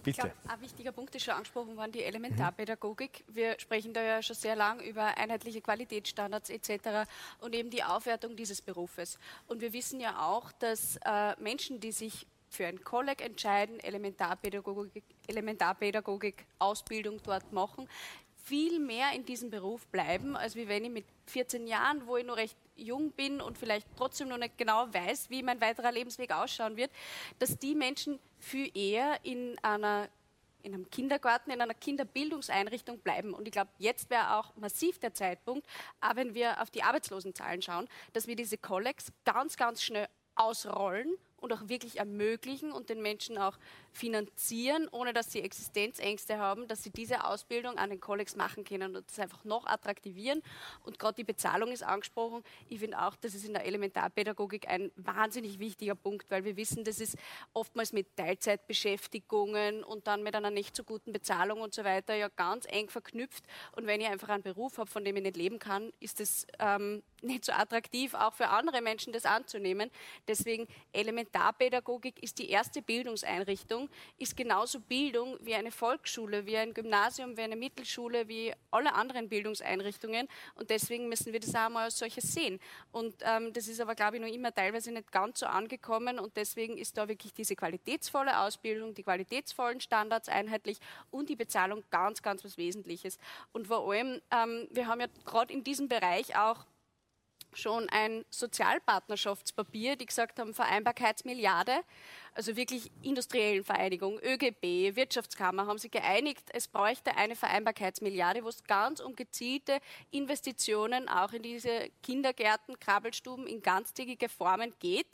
Bitte. Ich glaube, ein wichtiger Punkt ist schon angesprochen worden, die Elementarpädagogik. Wir sprechen da ja schon sehr lang über einheitliche Qualitätsstandards etc. und eben die Aufwertung dieses Berufes. Und wir wissen ja auch, dass äh, Menschen, die sich für ein Kolleg entscheiden, Elementarpädagogik, Elementarpädagogik, Ausbildung dort machen, viel mehr in diesem Beruf bleiben, als wie wenn ich mit 14 Jahren, wo ich noch recht jung bin und vielleicht trotzdem noch nicht genau weiß, wie mein weiterer Lebensweg ausschauen wird, dass die Menschen viel eher in einer in einem Kindergarten, in einer Kinderbildungseinrichtung bleiben. Und ich glaube, jetzt wäre auch massiv der Zeitpunkt, auch wenn wir auf die Arbeitslosenzahlen schauen, dass wir diese Kollegs ganz, ganz schnell ausrollen und auch wirklich ermöglichen und den Menschen auch finanzieren, ohne dass sie Existenzängste haben, dass sie diese Ausbildung an den Kollegs machen können und das einfach noch attraktivieren. Und gerade die Bezahlung ist angesprochen. Ich finde auch, das ist in der Elementarpädagogik ein wahnsinnig wichtiger Punkt, weil wir wissen, das ist oftmals mit Teilzeitbeschäftigungen und dann mit einer nicht so guten Bezahlung und so weiter ja ganz eng verknüpft. Und wenn ich einfach einen Beruf habe, von dem ich nicht leben kann, ist es ähm, nicht so attraktiv, auch für andere Menschen das anzunehmen. Deswegen Elementarpädagogik ist die erste Bildungseinrichtung, Bildung ist genauso Bildung wie eine Volksschule, wie ein Gymnasium, wie eine Mittelschule, wie alle anderen Bildungseinrichtungen. Und deswegen müssen wir das auch mal als solches sehen. Und ähm, das ist aber, glaube ich, noch immer teilweise nicht ganz so angekommen. Und deswegen ist da wirklich diese qualitätsvolle Ausbildung, die qualitätsvollen Standards einheitlich und die Bezahlung ganz, ganz was Wesentliches. Und vor allem, ähm, wir haben ja gerade in diesem Bereich auch schon ein Sozialpartnerschaftspapier, die gesagt haben, Vereinbarkeitsmilliarde also wirklich industriellen Vereinigung, ÖGB, Wirtschaftskammer, haben sich geeinigt, es bräuchte eine Vereinbarkeitsmilliarde, wo es ganz um gezielte Investitionen auch in diese Kindergärten, Krabbelstuben in ganztägige Formen geht.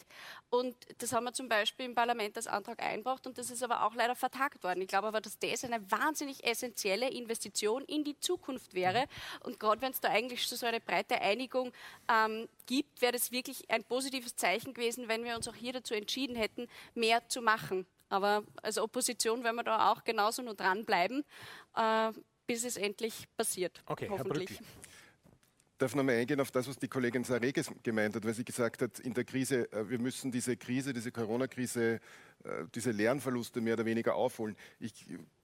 Und das haben wir zum Beispiel im Parlament als Antrag eingebracht und das ist aber auch leider vertagt worden. Ich glaube aber, dass das eine wahnsinnig essentielle Investition in die Zukunft wäre. Und gerade wenn es da eigentlich so eine breite Einigung ähm, gibt, wäre das wirklich ein positives Zeichen gewesen, wenn wir uns auch hier dazu entschieden hätten, mehr zu machen. Aber als Opposition werden wir da auch genauso nur dranbleiben, äh, bis es endlich passiert. Okay, hoffentlich. Herr darf noch mal eingehen auf das, was die Kollegin Sarre gemeint hat, weil sie gesagt hat, in der Krise, äh, wir müssen diese Krise, diese Corona-Krise äh, diese Lernverluste mehr oder weniger aufholen. Ich,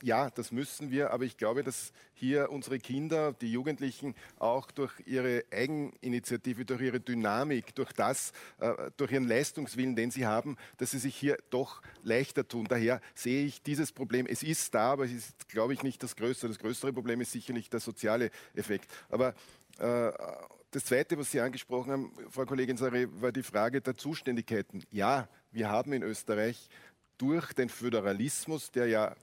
ja, das müssen wir, aber ich glaube, dass hier unsere Kinder, die Jugendlichen auch durch ihre Eigeninitiative, durch ihre Dynamik, durch das, äh, durch ihren Leistungswillen, den sie haben, dass sie sich hier doch leichter tun. Daher sehe ich dieses Problem, es ist da, aber es ist, glaube ich, nicht das größte. Das größere Problem ist sicherlich der soziale Effekt. Aber das Zweite, was Sie angesprochen haben, Frau Kollegin Sarre, war die Frage der Zuständigkeiten. Ja, wir haben in Österreich durch den Föderalismus, der ja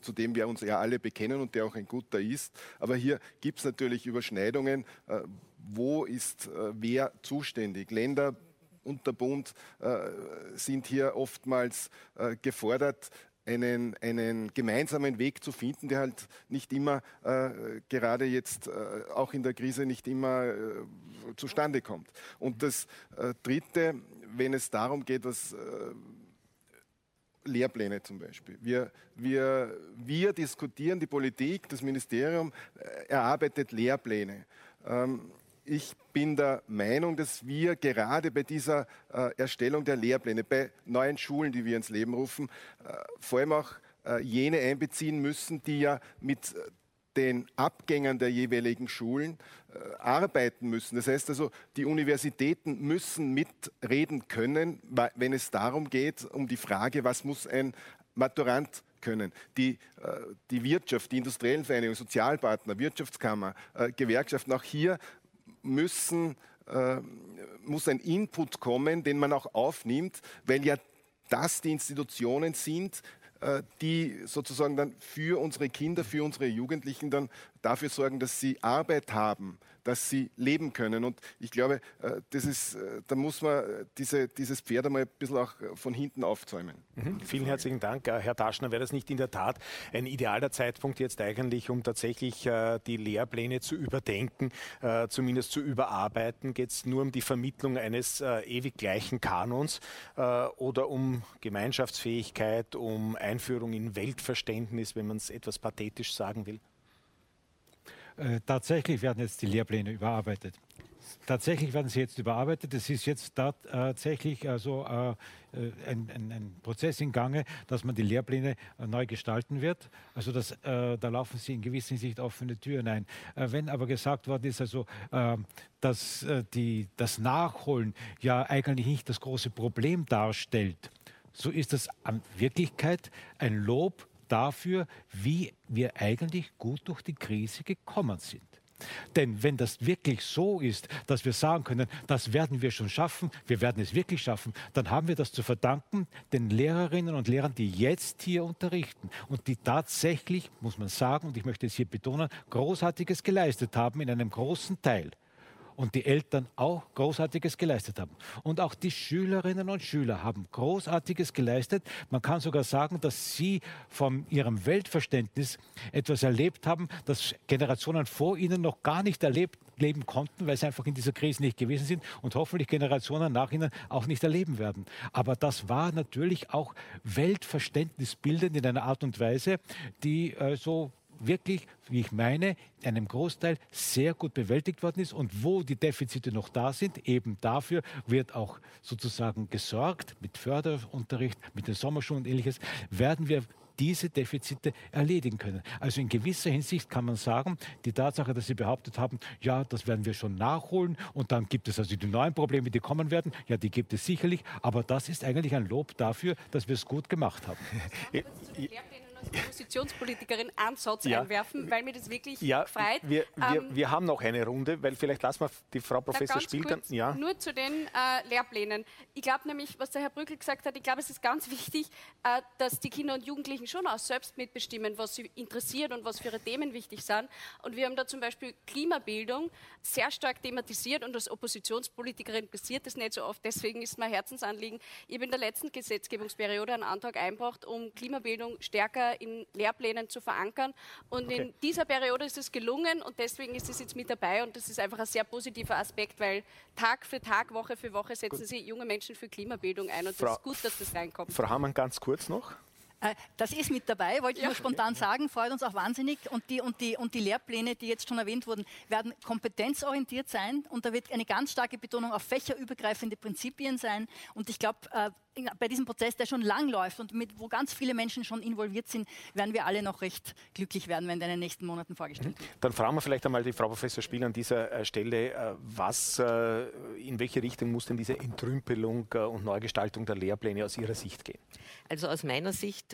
zu dem wir uns ja alle bekennen und der auch ein guter ist. Aber hier gibt es natürlich Überschneidungen. Äh, wo ist äh, wer zuständig? Länder und der Bund äh, sind hier oftmals gefordert, einen, einen gemeinsamen Weg zu finden, der halt nicht immer, äh, gerade jetzt äh, auch in der Krise, nicht immer äh, zustande kommt. Und das Dritte, wenn es darum geht, was Lehrpläne zum Beispiel. Wir, wir, wir diskutieren, die Politik, das Ministerium äh, erarbeitet Lehrpläne. Ähm, ich bin der Meinung, dass wir gerade bei dieser äh, Erstellung der Lehrpläne, bei neuen Schulen, die wir ins Leben rufen, äh, vor allem auch jene einbeziehen müssen, die ja mit den Abgängern der jeweiligen Schulen äh, arbeiten müssen. Das heißt also, die Universitäten müssen mitreden können, wenn es darum geht, um die Frage, was muss ein Maturant können. Die, äh, die Wirtschaft, die industriellen Vereinigungen, Sozialpartner, Wirtschaftskammer, äh, Gewerkschaften, auch hier müssen, äh, muss ein Input kommen, den man auch aufnimmt, weil ja das die Institutionen sind, äh, die sozusagen dann für unsere Kinder, für unsere Jugendlichen dann dafür sorgen, dass sie Arbeit haben, dass sie leben können. Und ich glaube, äh, das ist, äh, da muss man diese, dieses Pferd einmal ein bisschen auch von hinten aufzäumen. Mhm. Vielen herzlichen Dank, Herr Taschner. Wäre das nicht in der Tat ein idealer Zeitpunkt jetzt eigentlich, um tatsächlich die Lehrpläne zu überdenken, zumindest zu überarbeiten? Geht es nur um die Vermittlung eines ewig gleichen Kanons oder um Gemeinschaftsfähigkeit, um Einführung in Weltverständnis, wenn man es etwas pathetisch sagen will? Äh, tatsächlich werden jetzt die Lehrpläne überarbeitet. Tatsächlich werden sie jetzt überarbeitet. Es ist jetzt tatsächlich also ein, ein, ein, Prozess in Gange, dass man die Lehrpläne neu gestalten wird. Also das, da laufen sie in gewisser Hinsicht offene Türen ein. Wenn aber gesagt worden ist, also dass die, das Nachholen ja eigentlich nicht das große Problem darstellt, so ist das in Wirklichkeit ein Lob dafür, wie wir eigentlich gut durch die Krise gekommen sind. Denn wenn das wirklich so ist, dass wir sagen können, das werden wir schon schaffen, wir werden es wirklich schaffen, dann haben wir das zu verdanken den Lehrerinnen und Lehrern, die jetzt hier unterrichten und die tatsächlich, muss man sagen, und ich möchte es hier betonen, Großartiges geleistet haben in einem großen Teil und die Eltern auch Großartiges geleistet haben. Und auch die Schülerinnen und Schüler haben Großartiges geleistet. Man kann sogar sagen, dass sie von ihrem Weltverständnis etwas erlebt haben, das Generationen vor ihnen noch gar nicht erlebt leben konnten, weil sie einfach in dieser Krise nicht gewesen sind und hoffentlich Generationen nach ihnen auch nicht erleben werden. Aber das war natürlich auch Weltverständnisbildend in einer Art und Weise, die äh, so wirklich, wie ich meine, in einem Großteil sehr gut bewältigt worden ist und wo die Defizite noch da sind, eben dafür wird auch sozusagen gesorgt mit Förderunterricht, mit den Sommerschulen und ähnliches, werden wir diese Defizite erledigen können. Also in gewisser Hinsicht kann man sagen, die Tatsache, dass Sie behauptet haben, ja, das werden wir schon nachholen und dann gibt es also die neuen Probleme, die kommen werden, ja, die gibt es sicherlich, aber das ist eigentlich ein Lob dafür, dass wir es gut gemacht haben. Oppositionspolitikerin Ansatz ja. einwerfen, weil mir das wirklich ja, freut. Wir, wir, ähm, wir, haben noch eine Runde, weil vielleicht lassen wir die Frau Professor spielen. Kurz, ja. Nur zu den äh, Lehrplänen. Ich glaube nämlich, was der Herr Brückel gesagt hat, ich glaube, es ist ganz wichtig, äh, dass die Kinder und Jugendlichen schon auch selbst mitbestimmen, was sie interessiert und was für ihre Themen wichtig sind. Und wir haben da zum Beispiel Klimabildung sehr stark thematisiert und als Oppositionspolitikerin passiert das nicht so oft. Deswegen ist mein Herzensanliegen, ich habe in der letzten Gesetzgebungsperiode einen Antrag einbracht, um Klimabildung stärker in Lehrplänen zu verankern. Und okay. in dieser Periode ist es gelungen und deswegen ist es jetzt mit dabei und das ist einfach ein sehr positiver Aspekt, weil Tag für Tag, Woche für Woche setzen Gut. Sie junge Menschen für Klimabildung ein und Frau, das ist gut, dass das reinkommt. Frau Hamann, ganz kurz noch. Äh, das ist mit dabei, wollte ich ja. nur spontan sagen, freut uns auch wahnsinnig. Und die, und, die, und die Lehrpläne, die jetzt schon erwähnt wurden, werden kompetenzorientiert sein und da wird eine ganz starke Betonung auf fächerübergreifende Prinzipien sein. Und ich glaube, äh, bei diesem Prozess, der schon lang läuft und mit, wo ganz viele Menschen schon involviert sind, werden wir alle noch recht glücklich werden, wenn der in den nächsten Monaten vorgestellt wird. Dann fragen wir vielleicht einmal die Frau Professor Spiel an dieser äh, Stelle, was, in welche Richtung muss denn diese Entrümpelung und Neugestaltung der Lehrpläne aus Ihrer Sicht gehen? Also aus meiner Sicht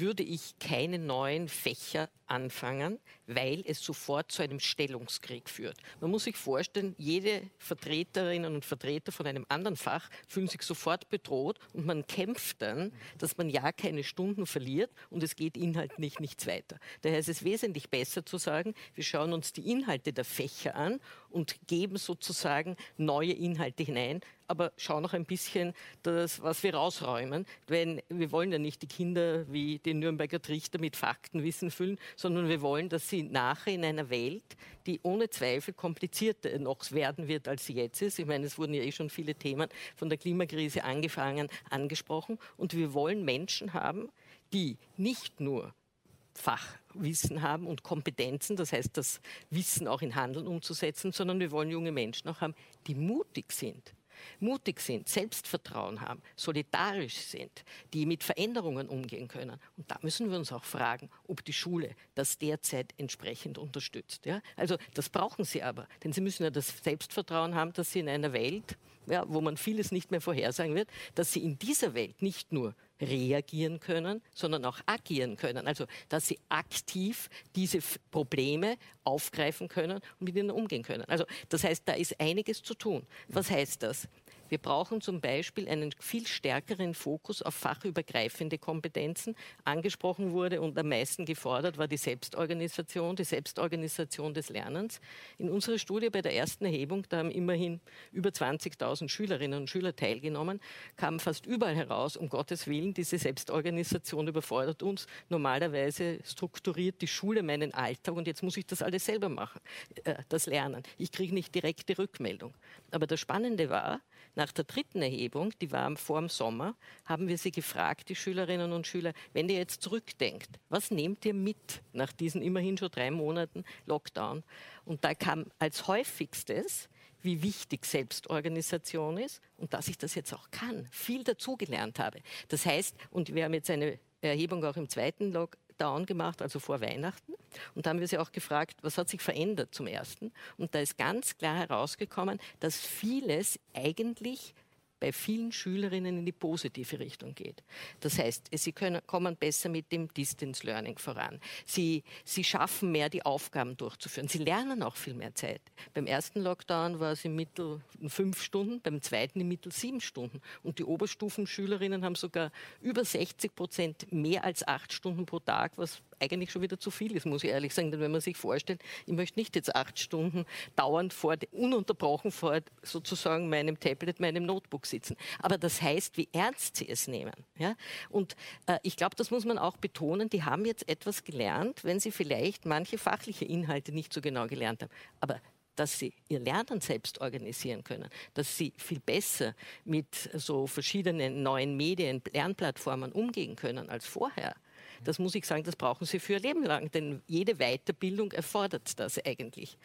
würde ich keine neuen Fächer anfangen, weil es sofort zu einem Stellungskrieg führt. Man muss sich vorstellen, jede Vertreterinnen und Vertreter von einem anderen Fach fühlen sich sofort bedroht und man kämpft dann, dass man ja keine Stunden verliert und es geht inhaltlich nichts weiter. Daher ist es wesentlich besser zu sagen, wir schauen uns die Inhalte der Fächer an und geben sozusagen neue Inhalte hinein, aber schau noch ein bisschen das, was wir rausräumen. Denn wir wollen ja nicht die Kinder wie den Nürnberger Trichter mit Faktenwissen füllen, sondern wir wollen, dass sie nachher in einer Welt, die ohne Zweifel komplizierter noch werden wird, als sie jetzt ist. Ich meine, es wurden ja eh schon viele Themen von der Klimakrise angefangen, angesprochen. Und wir wollen Menschen haben, die nicht nur Fachwissen haben und Kompetenzen, das heißt, das Wissen auch in Handeln umzusetzen, sondern wir wollen junge Menschen auch haben, die mutig sind mutig sind, Selbstvertrauen haben, solidarisch sind, die mit Veränderungen umgehen können. Und da müssen wir uns auch fragen, ob die Schule das derzeit entsprechend unterstützt. Ja? Also das brauchen sie aber, denn sie müssen ja das Selbstvertrauen haben, dass sie in einer Welt, ja, wo man vieles nicht mehr vorhersagen wird, dass sie in dieser Welt nicht nur reagieren können, sondern auch agieren können. Also, dass sie aktiv diese Probleme aufgreifen können und mit ihnen umgehen können. Also, das heißt, da ist einiges zu tun. Was heißt das? Wir brauchen zum Beispiel einen viel stärkeren Fokus auf fachübergreifende Kompetenzen. Angesprochen wurde und am meisten gefordert war die Selbstorganisation, die Selbstorganisation des Lernens. In unserer Studie bei der ersten Erhebung, da haben immerhin über 20.000 Schülerinnen und Schüler teilgenommen, kam fast überall heraus, um Gottes Willen, diese Selbstorganisation überfordert uns. Normalerweise strukturiert die Schule meinen Alltag und jetzt muss ich das alles selber machen, äh, das Lernen. Ich kriege nicht direkte Rückmeldung. Aber das Spannende war, nach der dritten Erhebung, die war vor dem Sommer, haben wir sie gefragt, die Schülerinnen und Schüler, wenn ihr jetzt zurückdenkt, was nehmt ihr mit nach diesen immerhin schon drei Monaten Lockdown? Und da kam als häufigstes, wie wichtig Selbstorganisation ist und dass ich das jetzt auch kann, viel dazugelernt habe. Das heißt, und wir haben jetzt eine Erhebung auch im zweiten Lockdown, Down gemacht, also vor Weihnachten. Und da haben wir sie auch gefragt, was hat sich verändert zum ersten? Und da ist ganz klar herausgekommen, dass vieles eigentlich bei vielen Schülerinnen in die positive Richtung geht. Das heißt, sie können, kommen besser mit dem Distance Learning voran. Sie, sie schaffen mehr, die Aufgaben durchzuführen. Sie lernen auch viel mehr Zeit. Beim ersten Lockdown war es im Mittel fünf Stunden, beim zweiten im Mittel sieben Stunden. Und die Oberstufenschülerinnen haben sogar über 60 Prozent mehr als acht Stunden pro Tag, was eigentlich schon wieder zu viel ist, muss ich ehrlich sagen. Denn wenn man sich vorstellt, ich möchte nicht jetzt acht Stunden dauernd vor, ununterbrochen vor sozusagen meinem Tablet, meinem Notebook sitzen. Aber das heißt, wie ernst sie es nehmen. Ja? Und äh, ich glaube, das muss man auch betonen. Die haben jetzt etwas gelernt, wenn sie vielleicht manche fachliche Inhalte nicht so genau gelernt haben. Aber dass sie ihr Lernen selbst organisieren können, dass sie viel besser mit so verschiedenen neuen Medien, Lernplattformen umgehen können als vorher. Das muss ich sagen, das brauchen sie für ihr Leben lang, denn jede Weiterbildung erfordert das eigentlich.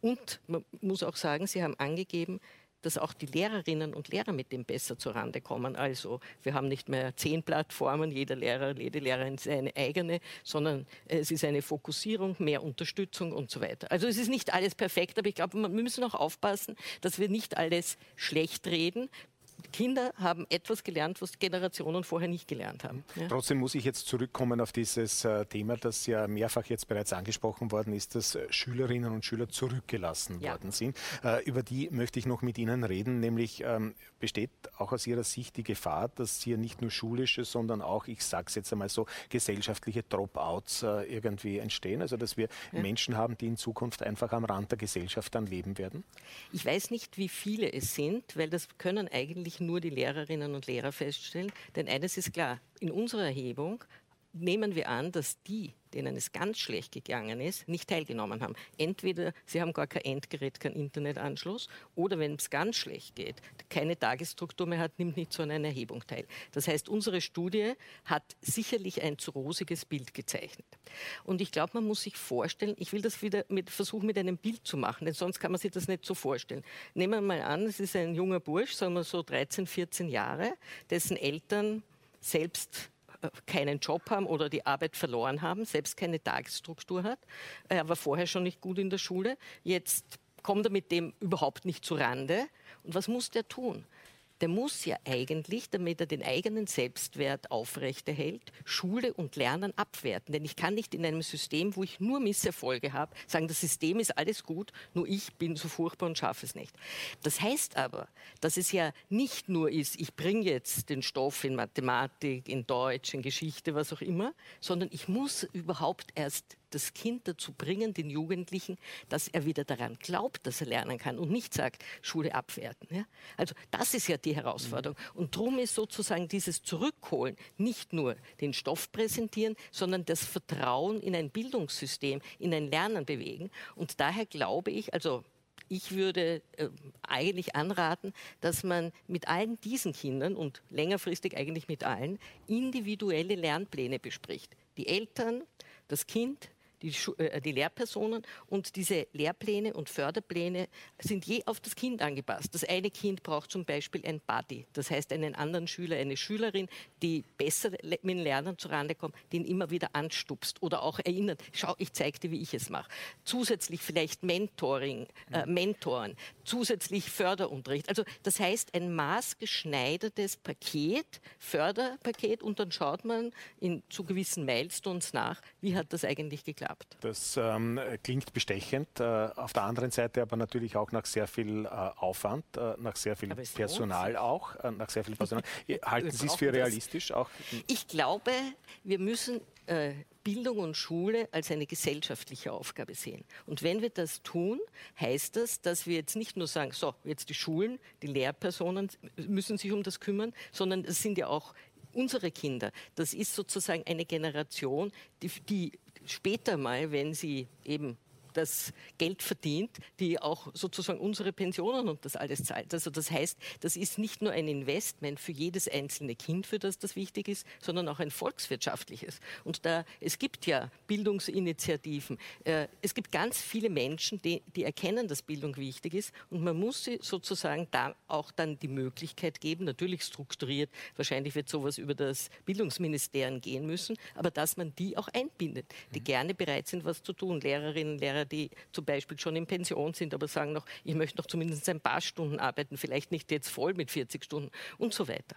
Und man muss auch sagen, Sie haben angegeben, dass auch die Lehrerinnen und Lehrer mit dem besser zurande kommen. Also wir haben nicht mehr zehn Plattformen, jeder Lehrer, jede Lehrerin seine eigene, sondern es ist eine Fokussierung, mehr Unterstützung und so weiter. Also es ist nicht alles perfekt, aber ich glaube, wir müssen auch aufpassen, dass wir nicht alles schlecht reden, Kinder haben etwas gelernt, was Generationen vorher nicht gelernt haben. Ja. Trotzdem muss ich jetzt zurückkommen auf dieses äh, Thema, das ja mehrfach jetzt bereits angesprochen worden ist, dass äh, Schülerinnen und Schüler zurückgelassen ja. worden sind. Äh, über die möchte ich noch mit Ihnen reden, nämlich ähm, besteht auch aus Ihrer Sicht die Gefahr, dass hier nicht nur schulische, sondern auch, ich sage es jetzt einmal so, gesellschaftliche Dropouts irgendwie entstehen? Also dass wir ja. Menschen haben, die in Zukunft einfach am Rand der Gesellschaft dann leben werden? Ich weiß nicht, wie viele es sind, weil das können eigentlich eigentlich nur die Lehrerinnen und Lehrer feststellen. Denn eines ist klar, in unserer Erhebung nehmen wir an, dass die, denen es ganz schlecht gegangen ist, nicht teilgenommen haben. Entweder sie haben gar kein Endgerät, keinen Internetanschluss, oder wenn es ganz schlecht geht, keine Tagesstruktur mehr hat, nimmt nicht so an einer Erhebung teil. Das heißt, unsere Studie hat sicherlich ein zu rosiges Bild gezeichnet. Und ich glaube, man muss sich vorstellen, ich will das wieder mit, versuchen mit einem Bild zu machen, denn sonst kann man sich das nicht so vorstellen. Nehmen wir mal an, es ist ein junger Bursch, sagen wir so 13, 14 Jahre, dessen Eltern selbst keinen Job haben oder die Arbeit verloren haben, selbst keine Tagesstruktur hat. Er war vorher schon nicht gut in der Schule. Jetzt kommt er mit dem überhaupt nicht zu Rande. Und was muss der tun? Der muss ja eigentlich, damit er den eigenen Selbstwert aufrechterhält, Schule und Lernen abwerten. Denn ich kann nicht in einem System, wo ich nur Misserfolge habe, sagen, das System ist alles gut, nur ich bin so furchtbar und schaffe es nicht. Das heißt aber, dass es ja nicht nur ist, ich bringe jetzt den Stoff in Mathematik, in Deutsch, in Geschichte, was auch immer, sondern ich muss überhaupt erst das Kind dazu bringen, den Jugendlichen, dass er wieder daran glaubt, dass er lernen kann und nicht sagt, Schule abwerten. Ja? Also das ist ja die Herausforderung. Mhm. Und darum ist sozusagen dieses Zurückholen nicht nur den Stoff präsentieren, sondern das Vertrauen in ein Bildungssystem, in ein Lernen bewegen. Und daher glaube ich, also ich würde äh, eigentlich anraten, dass man mit allen diesen Kindern und längerfristig eigentlich mit allen individuelle Lernpläne bespricht. Die Eltern, das Kind, die, äh, die Lehrpersonen und diese Lehrpläne und Förderpläne sind je auf das Kind angepasst. Das eine Kind braucht zum Beispiel ein Buddy, das heißt einen anderen Schüler, eine Schülerin, die besser mit dem Lernen zurande kommt, den immer wieder anstupst oder auch erinnert, schau, ich zeige dir, wie ich es mache. Zusätzlich vielleicht Mentoring, äh, Mentoren, zusätzlich Förderunterricht. Also das heißt ein maßgeschneidertes Paket, Förderpaket und dann schaut man in, zu gewissen Milestones nach, wie hat das eigentlich geklappt. Das ähm, klingt bestechend, äh, auf der anderen Seite aber natürlich auch nach sehr viel äh, Aufwand, äh, nach sehr viel Personal auch, äh, nach sehr viel Personal. Halten Sie es für realistisch? Auch? Ich glaube, wir müssen äh, Bildung und Schule als eine gesellschaftliche Aufgabe sehen. Und wenn wir das tun, heißt das, dass wir jetzt nicht nur sagen, so, jetzt die Schulen, die Lehrpersonen müssen sich um das kümmern, sondern es sind ja auch unsere Kinder. Das ist sozusagen eine Generation, die, die später mal, wenn sie eben das Geld verdient, die auch sozusagen unsere Pensionen und das alles zahlt. Also das heißt, das ist nicht nur ein Investment für jedes einzelne Kind, für das das wichtig ist, sondern auch ein volkswirtschaftliches. Und da, es gibt ja Bildungsinitiativen, äh, es gibt ganz viele Menschen, die, die erkennen, dass Bildung wichtig ist und man muss sie sozusagen da auch dann die Möglichkeit geben, natürlich strukturiert, wahrscheinlich wird sowas über das Bildungsministerium gehen müssen, aber dass man die auch einbindet, die mhm. gerne bereit sind, was zu tun, Lehrerinnen, Lehrer, Lehrer, die zum Beispiel schon in Pension sind, aber sagen noch, ich möchte noch zumindest ein paar Stunden arbeiten, vielleicht nicht jetzt voll mit 40 Stunden und so weiter.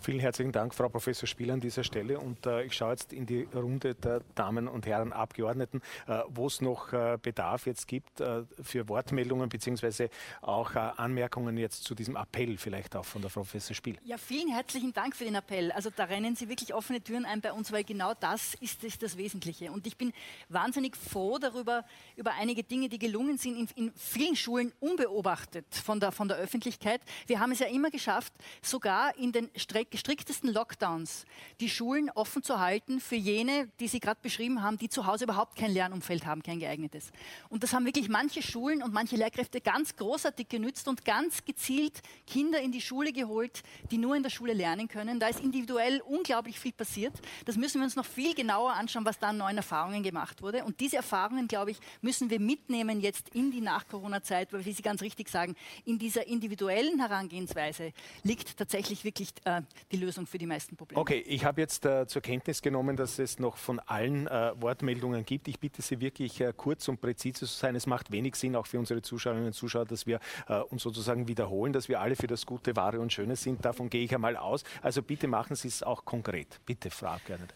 Vielen herzlichen Dank, Frau Professor Spieler, an dieser Stelle. Und äh, ich schaue jetzt in die Runde der Damen und Herren Abgeordneten, äh, wo es noch äh, Bedarf jetzt gibt äh, für Wortmeldungen beziehungsweise auch äh, Anmerkungen jetzt zu diesem Appell vielleicht auch von der Frau Professor Spiel. Ja, vielen herzlichen Dank für den Appell. Also da rennen Sie wirklich offene Türen ein bei uns, weil genau das ist, ist das Wesentliche. Und ich bin wahnsinnig froh darüber, über einige Dinge, die gelungen sind in, in vielen Schulen unbeobachtet von der, von der Öffentlichkeit. Wir haben es ja immer geschafft, sogar in den striktesten Lockdowns die Schulen offen zu halten für jene, die Sie gerade beschrieben haben, die zu Hause überhaupt kein Lernumfeld haben, kein geeignetes. Und das haben wirklich manche Schulen und manche Lehrkräfte ganz großartig genützt und ganz gezielt Kinder in die Schule geholt, die nur in der Schule lernen können. Da ist individuell unglaublich viel passiert. Das müssen wir uns noch viel genauer anschauen, was da an neuen Erfahrungen gemacht wurde. Und diese Erfahrungen, glaube ich, müssen wir mitnehmen jetzt in die Nach-Corona-Zeit, weil, wie Sie ganz richtig sagen, in dieser individuellen Herangehensweise liegt tatsächlich wirklich äh, die Lösung für die meisten Probleme. Okay, ich habe jetzt äh, zur Kenntnis genommen, dass es noch von allen äh, Wortmeldungen gibt. Ich bitte Sie wirklich äh, kurz und präzise zu sein. Es macht wenig Sinn, auch für unsere Zuschauerinnen und Zuschauer, dass wir äh, uns sozusagen wiederholen, dass wir alle für das Gute, Wahre und Schöne sind. Davon gehe ich einmal aus. Also bitte machen Sie es auch konkret. Bitte, Frau Abgeordnete.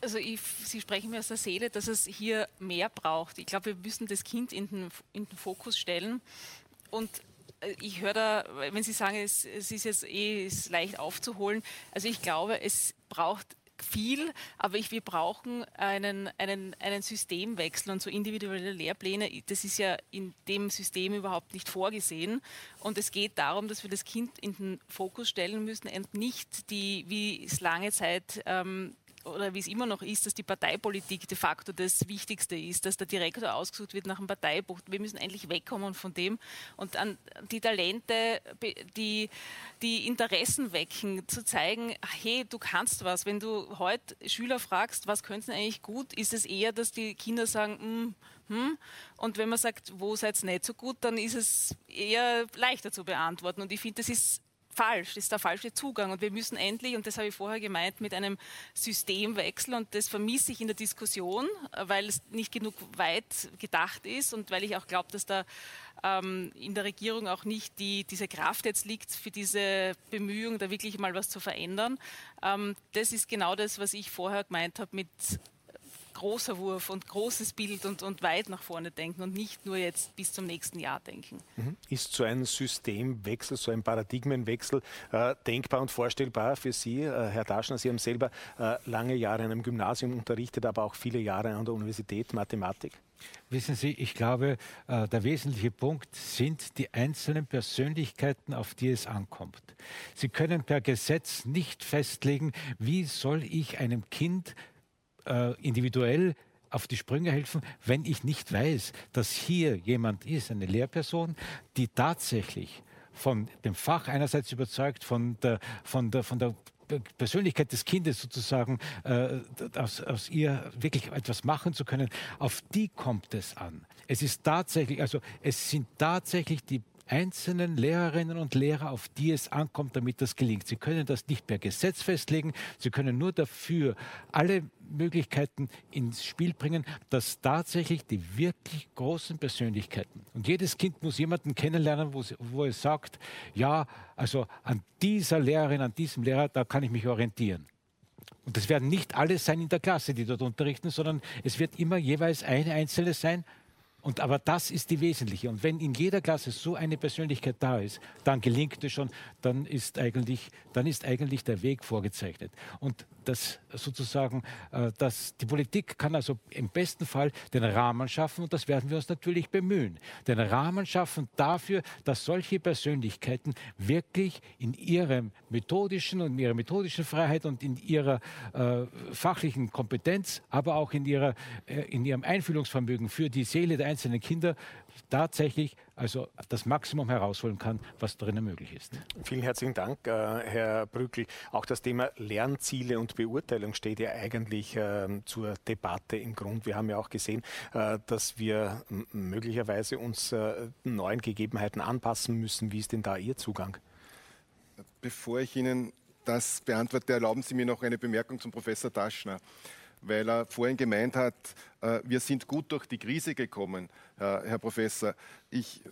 Also ich, Sie sprechen mir aus der Seele, dass es hier mehr braucht. Ich glaube, wir müssen das Kind in den, in den Fokus stellen. Und ich höre da, wenn Sie sagen, es, es ist jetzt eh ist leicht aufzuholen, also ich glaube, es braucht viel, aber ich, wir brauchen einen, einen, einen Systemwechsel und so individuelle Lehrpläne, das ist ja in dem System überhaupt nicht vorgesehen. Und es geht darum, dass wir das Kind in den Fokus stellen müssen und nicht die, wie es lange Zeit ähm, oder wie es immer noch ist, dass die Parteipolitik de facto das Wichtigste ist, dass der Direktor ausgesucht wird nach einem Parteibuch. Wir müssen endlich wegkommen von dem und an die Talente, die, die Interessen wecken, zu zeigen, hey, du kannst was. Wenn du heute Schüler fragst, was könnten eigentlich gut, ist es eher, dass die Kinder sagen, hm, hm. Und wenn man sagt, wo seid ihr nicht so gut, dann ist es eher leichter zu beantworten. Und ich finde, das ist falsch, das ist der falsche Zugang. Und wir müssen endlich, und das habe ich vorher gemeint, mit einem Systemwechsel, und das vermisse ich in der Diskussion, weil es nicht genug weit gedacht ist und weil ich auch glaube, dass da ähm, in der Regierung auch nicht die, diese Kraft jetzt liegt für diese Bemühung, da wirklich mal was zu verändern. Ähm, das ist genau das, was ich vorher gemeint habe mit großer Wurf und großes Bild und, und weit nach vorne denken und nicht nur jetzt bis zum nächsten Jahr denken. Mhm. Ist so ein Systemwechsel, so ein Paradigmenwechsel äh, denkbar und vorstellbar für Sie, äh, Herr Daschner? Sie haben selber äh, lange Jahre an einem Gymnasium unterrichtet, aber auch viele Jahre an der Universität Mathematik. Wissen Sie, ich glaube, äh, der wesentliche Punkt sind die einzelnen Persönlichkeiten, auf die es ankommt. Sie können per Gesetz nicht festlegen, wie soll ich einem Kind äh, individuell auf die Sprünge helfen, wenn ich nicht weiß, dass hier jemand ist, eine Lehrperson, die tatsächlich von dem Fach einerseits überzeugt, von der, von der, von der Persönlichkeit des Kindes sozusagen äh, aus, aus ihr wirklich etwas machen zu können, auf die kommt es an. Es ist tatsächlich, also es sind tatsächlich die einzelnen Lehrerinnen und Lehrer, auf die es ankommt, damit das gelingt. Sie können das nicht per Gesetz festlegen, sie können nur dafür alle Möglichkeiten ins Spiel bringen, dass tatsächlich die wirklich großen Persönlichkeiten, und jedes Kind muss jemanden kennenlernen, wo, wo es sagt, ja, also an dieser Lehrerin, an diesem Lehrer, da kann ich mich orientieren. Und das werden nicht alle sein in der Klasse, die dort unterrichten, sondern es wird immer jeweils eine einzelne sein, und aber das ist die wesentliche. Und wenn in jeder Klasse so eine Persönlichkeit da ist, dann gelingt es schon, dann ist eigentlich, dann ist eigentlich der Weg vorgezeichnet. Und das sozusagen, äh, dass die Politik kann also im besten Fall den Rahmen schaffen und das werden wir uns natürlich bemühen. Den Rahmen schaffen dafür, dass solche Persönlichkeiten wirklich in ihrem methodischen und in ihrer methodischen Freiheit und in ihrer äh, fachlichen Kompetenz, aber auch in, ihrer, äh, in ihrem Einfühlungsvermögen für die Seele der einzelnen Kinder tatsächlich also das Maximum herausholen kann, was drinnen möglich ist. Vielen herzlichen Dank, äh, Herr Brückel. Auch das Thema Lernziele und Beurteilung steht ja eigentlich äh, zur Debatte im Grund. Wir haben ja auch gesehen, äh, dass wir möglicherweise uns äh, neuen Gegebenheiten anpassen müssen. Wie ist denn da Ihr Zugang? Bevor ich Ihnen das beantworte, erlauben Sie mir noch eine Bemerkung zum Professor Taschner weil er vorhin gemeint hat, wir sind gut durch die Krise gekommen, Herr Professor. Ich,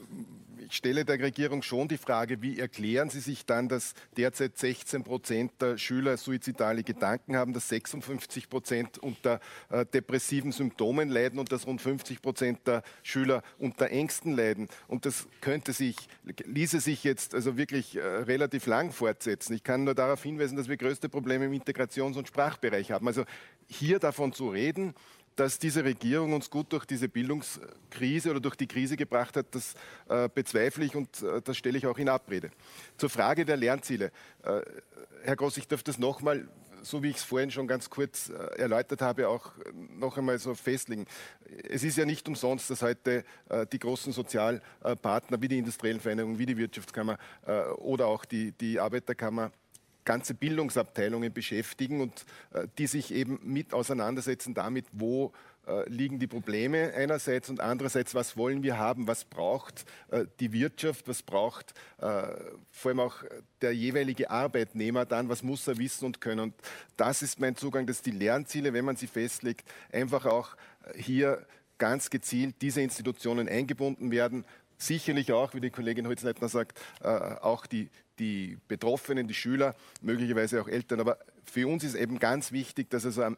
ich, stelle der Regierung schon die Frage, wie erklären Sie sich dann, dass derzeit 16 Prozent der Schüler suizidale Gedanken haben, dass 56 Prozent unter äh, depressiven Symptomen leiden und dass rund 50 Prozent der Schüler unter Ängsten leiden. Und das könnte sich, ließe sich jetzt also wirklich äh, relativ lang fortsetzen. Ich kann nur darauf hinweisen, dass wir größte Probleme im Integrations- und Sprachbereich haben. Also hier davon zu reden, dass diese Regierung uns gut durch diese Bildungskrise oder durch die Krise gebracht hat, das äh, bezweifle ich und äh, das stelle ich auch in Abrede. Zur Frage der Lernziele. Äh, Herr Groß, ich darf das nochmal, so wie ich es vorhin schon ganz kurz äh, erläutert habe, auch noch einmal so festlegen. Es ist ja nicht umsonst, dass heute äh, die großen Sozialpartner wie die industriellen Vereinigungen, wie die Wirtschaftskammer äh, oder auch die, die Arbeiterkammer ganze Bildungsabteilungen beschäftigen und äh, die sich eben mit auseinandersetzen damit, wo äh, liegen die Probleme einerseits und andererseits, was wollen wir haben, was braucht äh, die Wirtschaft, was braucht äh, vor allem auch der jeweilige Arbeitnehmer dann, was muss er wissen und können. Und das ist mein Zugang, dass die Lernziele, wenn man sie festlegt, einfach auch äh, hier ganz gezielt diese Institutionen eingebunden werden, sicherlich auch, wie die Kollegin Holzleitner sagt, äh, auch die, die Betroffenen, die Schüler, möglicherweise auch Eltern. Aber für uns ist eben ganz wichtig, dass also äh,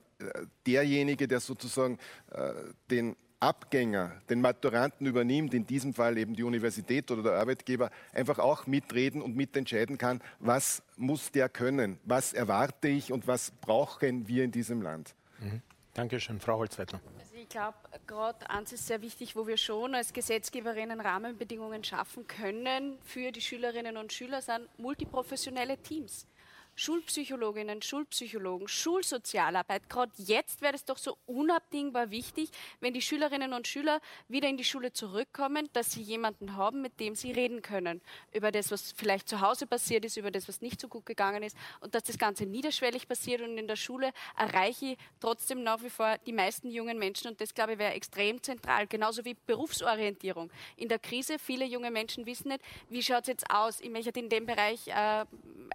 derjenige, der sozusagen äh, den Abgänger, den Maturanten übernimmt, in diesem Fall eben die Universität oder der Arbeitgeber, einfach auch mitreden und mitentscheiden kann, was muss der können, was erwarte ich und was brauchen wir in diesem Land. Mhm. Dankeschön, Frau Holzweitner ich glaube, gerade eins ist sehr wichtig, wo wir schon als Gesetzgeberinnen Rahmenbedingungen schaffen können für die Schülerinnen und Schüler, sind multiprofessionelle Teams. Schulpsychologinnen, Schulpsychologen, Schulsozialarbeit. Gerade jetzt wäre es doch so unabdingbar wichtig, wenn die Schülerinnen und Schüler wieder in die Schule zurückkommen, dass sie jemanden haben, mit dem sie reden können. Über das, was vielleicht zu Hause passiert ist, über das, was nicht so gut gegangen ist und dass das Ganze niederschwellig passiert und in der Schule erreiche ich trotzdem nach wie vor die meisten jungen Menschen und das, glaube ich, wäre extrem zentral. Genauso wie Berufsorientierung. In der Krise, viele junge Menschen wissen nicht, wie schaut es jetzt aus, ich möchte in dem Bereich äh,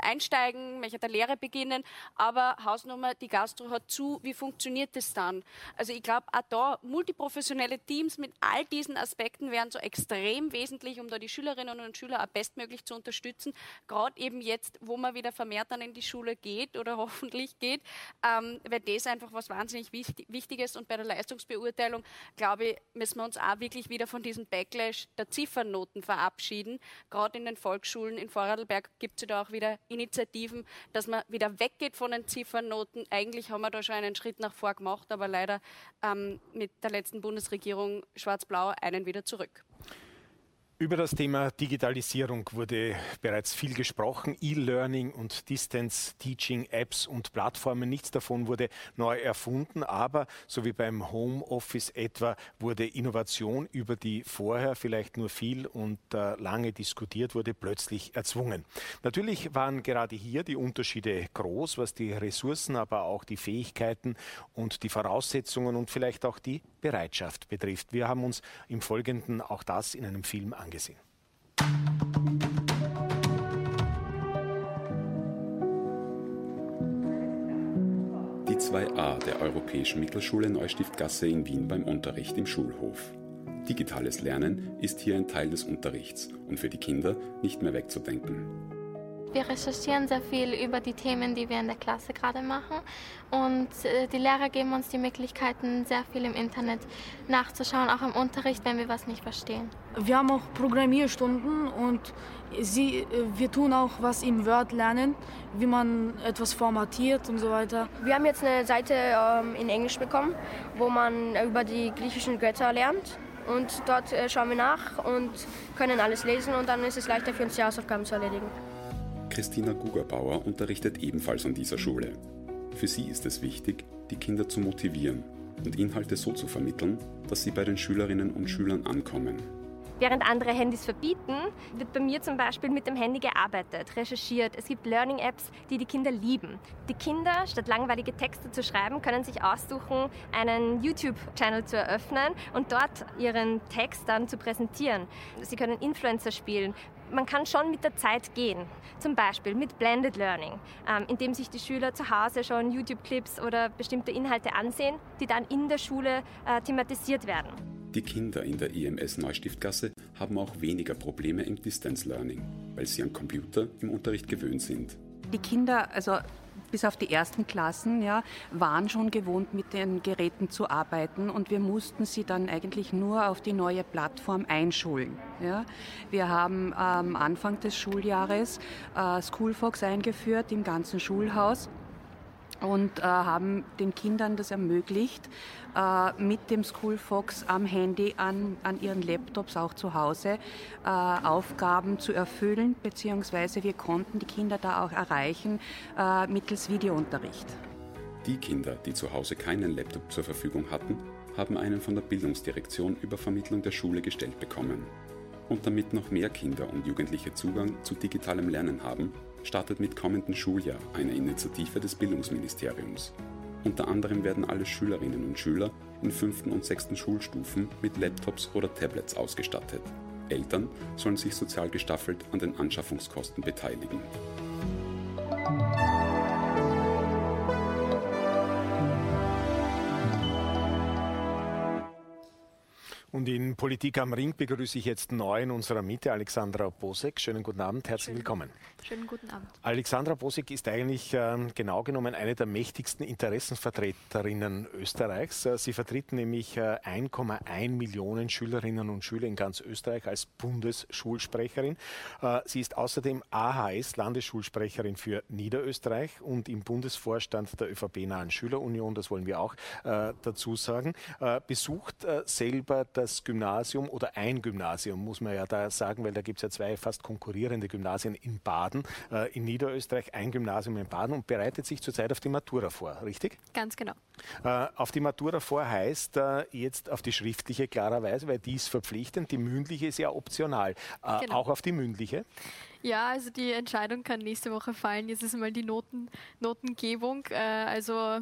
einsteigen, möchte der Lehre beginnen, aber Hausnummer, die Gastro hat zu, wie funktioniert das dann? Also ich glaube, auch da multiprofessionelle Teams mit all diesen Aspekten wären so extrem wesentlich, um da die Schülerinnen und Schüler auch bestmöglich zu unterstützen, gerade eben jetzt, wo man wieder vermehrt dann in die Schule geht oder hoffentlich geht, ähm, wäre das einfach was wahnsinnig Wichtiges und bei der Leistungsbeurteilung, glaube ich, müssen wir uns auch wirklich wieder von diesem Backlash der Ziffernnoten verabschieden. Gerade in den Volksschulen in Vorarlberg gibt es da auch wieder Initiativen, dass man wieder weggeht von den Ziffernnoten. Eigentlich haben wir da schon einen Schritt nach vor gemacht, aber leider ähm, mit der letzten Bundesregierung Schwarz-Blau einen wieder zurück. Über das Thema Digitalisierung wurde bereits viel gesprochen. E-Learning und Distance Teaching, Apps und Plattformen, nichts davon wurde neu erfunden, aber so wie beim Homeoffice etwa wurde Innovation, über die vorher vielleicht nur viel und äh, lange diskutiert wurde, plötzlich erzwungen. Natürlich waren gerade hier die Unterschiede groß, was die Ressourcen, aber auch die Fähigkeiten und die Voraussetzungen und vielleicht auch die Bereitschaft betrifft. Wir haben uns im Folgenden auch das in einem Film angesehen. Die 2a der Europäischen Mittelschule Neustiftgasse in Wien beim Unterricht im Schulhof. Digitales Lernen ist hier ein Teil des Unterrichts und für die Kinder nicht mehr wegzudenken. Wir recherchieren sehr viel über die Themen, die wir in der Klasse gerade machen. Und äh, die Lehrer geben uns die Möglichkeiten, sehr viel im Internet nachzuschauen, auch im Unterricht, wenn wir was nicht verstehen. Wir haben auch Programmierstunden und sie, äh, wir tun auch was im Word lernen, wie man etwas formatiert und so weiter. Wir haben jetzt eine Seite ähm, in Englisch bekommen, wo man über die griechischen Götter lernt. Und dort äh, schauen wir nach und können alles lesen und dann ist es leichter für uns, die Hausaufgaben zu erledigen. Christina Gugerbauer unterrichtet ebenfalls an dieser Schule. Für sie ist es wichtig, die Kinder zu motivieren und Inhalte so zu vermitteln, dass sie bei den Schülerinnen und Schülern ankommen. Während andere Handys verbieten, wird bei mir zum Beispiel mit dem Handy gearbeitet, recherchiert. Es gibt Learning-Apps, die die Kinder lieben. Die Kinder, statt langweilige Texte zu schreiben, können sich aussuchen, einen YouTube-Channel zu eröffnen und dort ihren Text dann zu präsentieren. Sie können Influencer spielen, man kann schon mit der Zeit gehen. Zum Beispiel mit Blended Learning, ähm, indem sich die Schüler zu Hause schon YouTube-Clips oder bestimmte Inhalte ansehen, die dann in der Schule äh, thematisiert werden. Die Kinder in der EMS Neustiftgasse haben auch weniger Probleme im Distance Learning, weil sie an Computer im Unterricht gewöhnt sind. Die Kinder, also bis auf die ersten Klassen, ja, waren schon gewohnt, mit den Geräten zu arbeiten und wir mussten sie dann eigentlich nur auf die neue Plattform einschulen. Ja. Wir haben am Anfang des Schuljahres äh, Schoolfox eingeführt im ganzen Schulhaus und äh, haben den Kindern das ermöglicht, äh, mit dem Schoolfox am Handy, an, an ihren Laptops auch zu Hause äh, Aufgaben zu erfüllen, beziehungsweise wir konnten die Kinder da auch erreichen äh, mittels Videounterricht. Die Kinder, die zu Hause keinen Laptop zur Verfügung hatten, haben einen von der Bildungsdirektion über Vermittlung der Schule gestellt bekommen. Und damit noch mehr Kinder und Jugendliche Zugang zu digitalem Lernen haben, startet mit kommendem Schuljahr eine Initiative des Bildungsministeriums. Unter anderem werden alle Schülerinnen und Schüler in fünften und sechsten Schulstufen mit Laptops oder Tablets ausgestattet. Eltern sollen sich sozial gestaffelt an den Anschaffungskosten beteiligen. Und in Politik am Ring begrüße ich jetzt neu in unserer Mitte Alexandra Bosek. Schönen guten Abend, herzlich Schönen, willkommen. Schönen guten Abend. Alexandra Bosek ist eigentlich äh, genau genommen eine der mächtigsten Interessenvertreterinnen Österreichs. Äh, sie vertritt nämlich äh, 1,1 Millionen Schülerinnen und Schüler in ganz Österreich als Bundesschulsprecherin. Äh, sie ist außerdem AHS, Landesschulsprecherin für Niederösterreich und im Bundesvorstand der ÖVP-nahen Schülerunion, das wollen wir auch äh, dazu sagen, äh, besucht selber das Gymnasium oder ein Gymnasium, muss man ja da sagen, weil da gibt es ja zwei fast konkurrierende Gymnasien in Baden, äh, in Niederösterreich ein Gymnasium in Baden und bereitet sich zurzeit auf die Matura vor, richtig? Ganz genau. Äh, auf die Matura vor heißt äh, jetzt auf die schriftliche klarerweise, weil die ist verpflichtend, die mündliche ist ja optional. Äh, genau. Auch auf die mündliche? Ja, also die Entscheidung kann nächste Woche fallen. Jetzt ist mal die Noten, Notengebung. Äh, also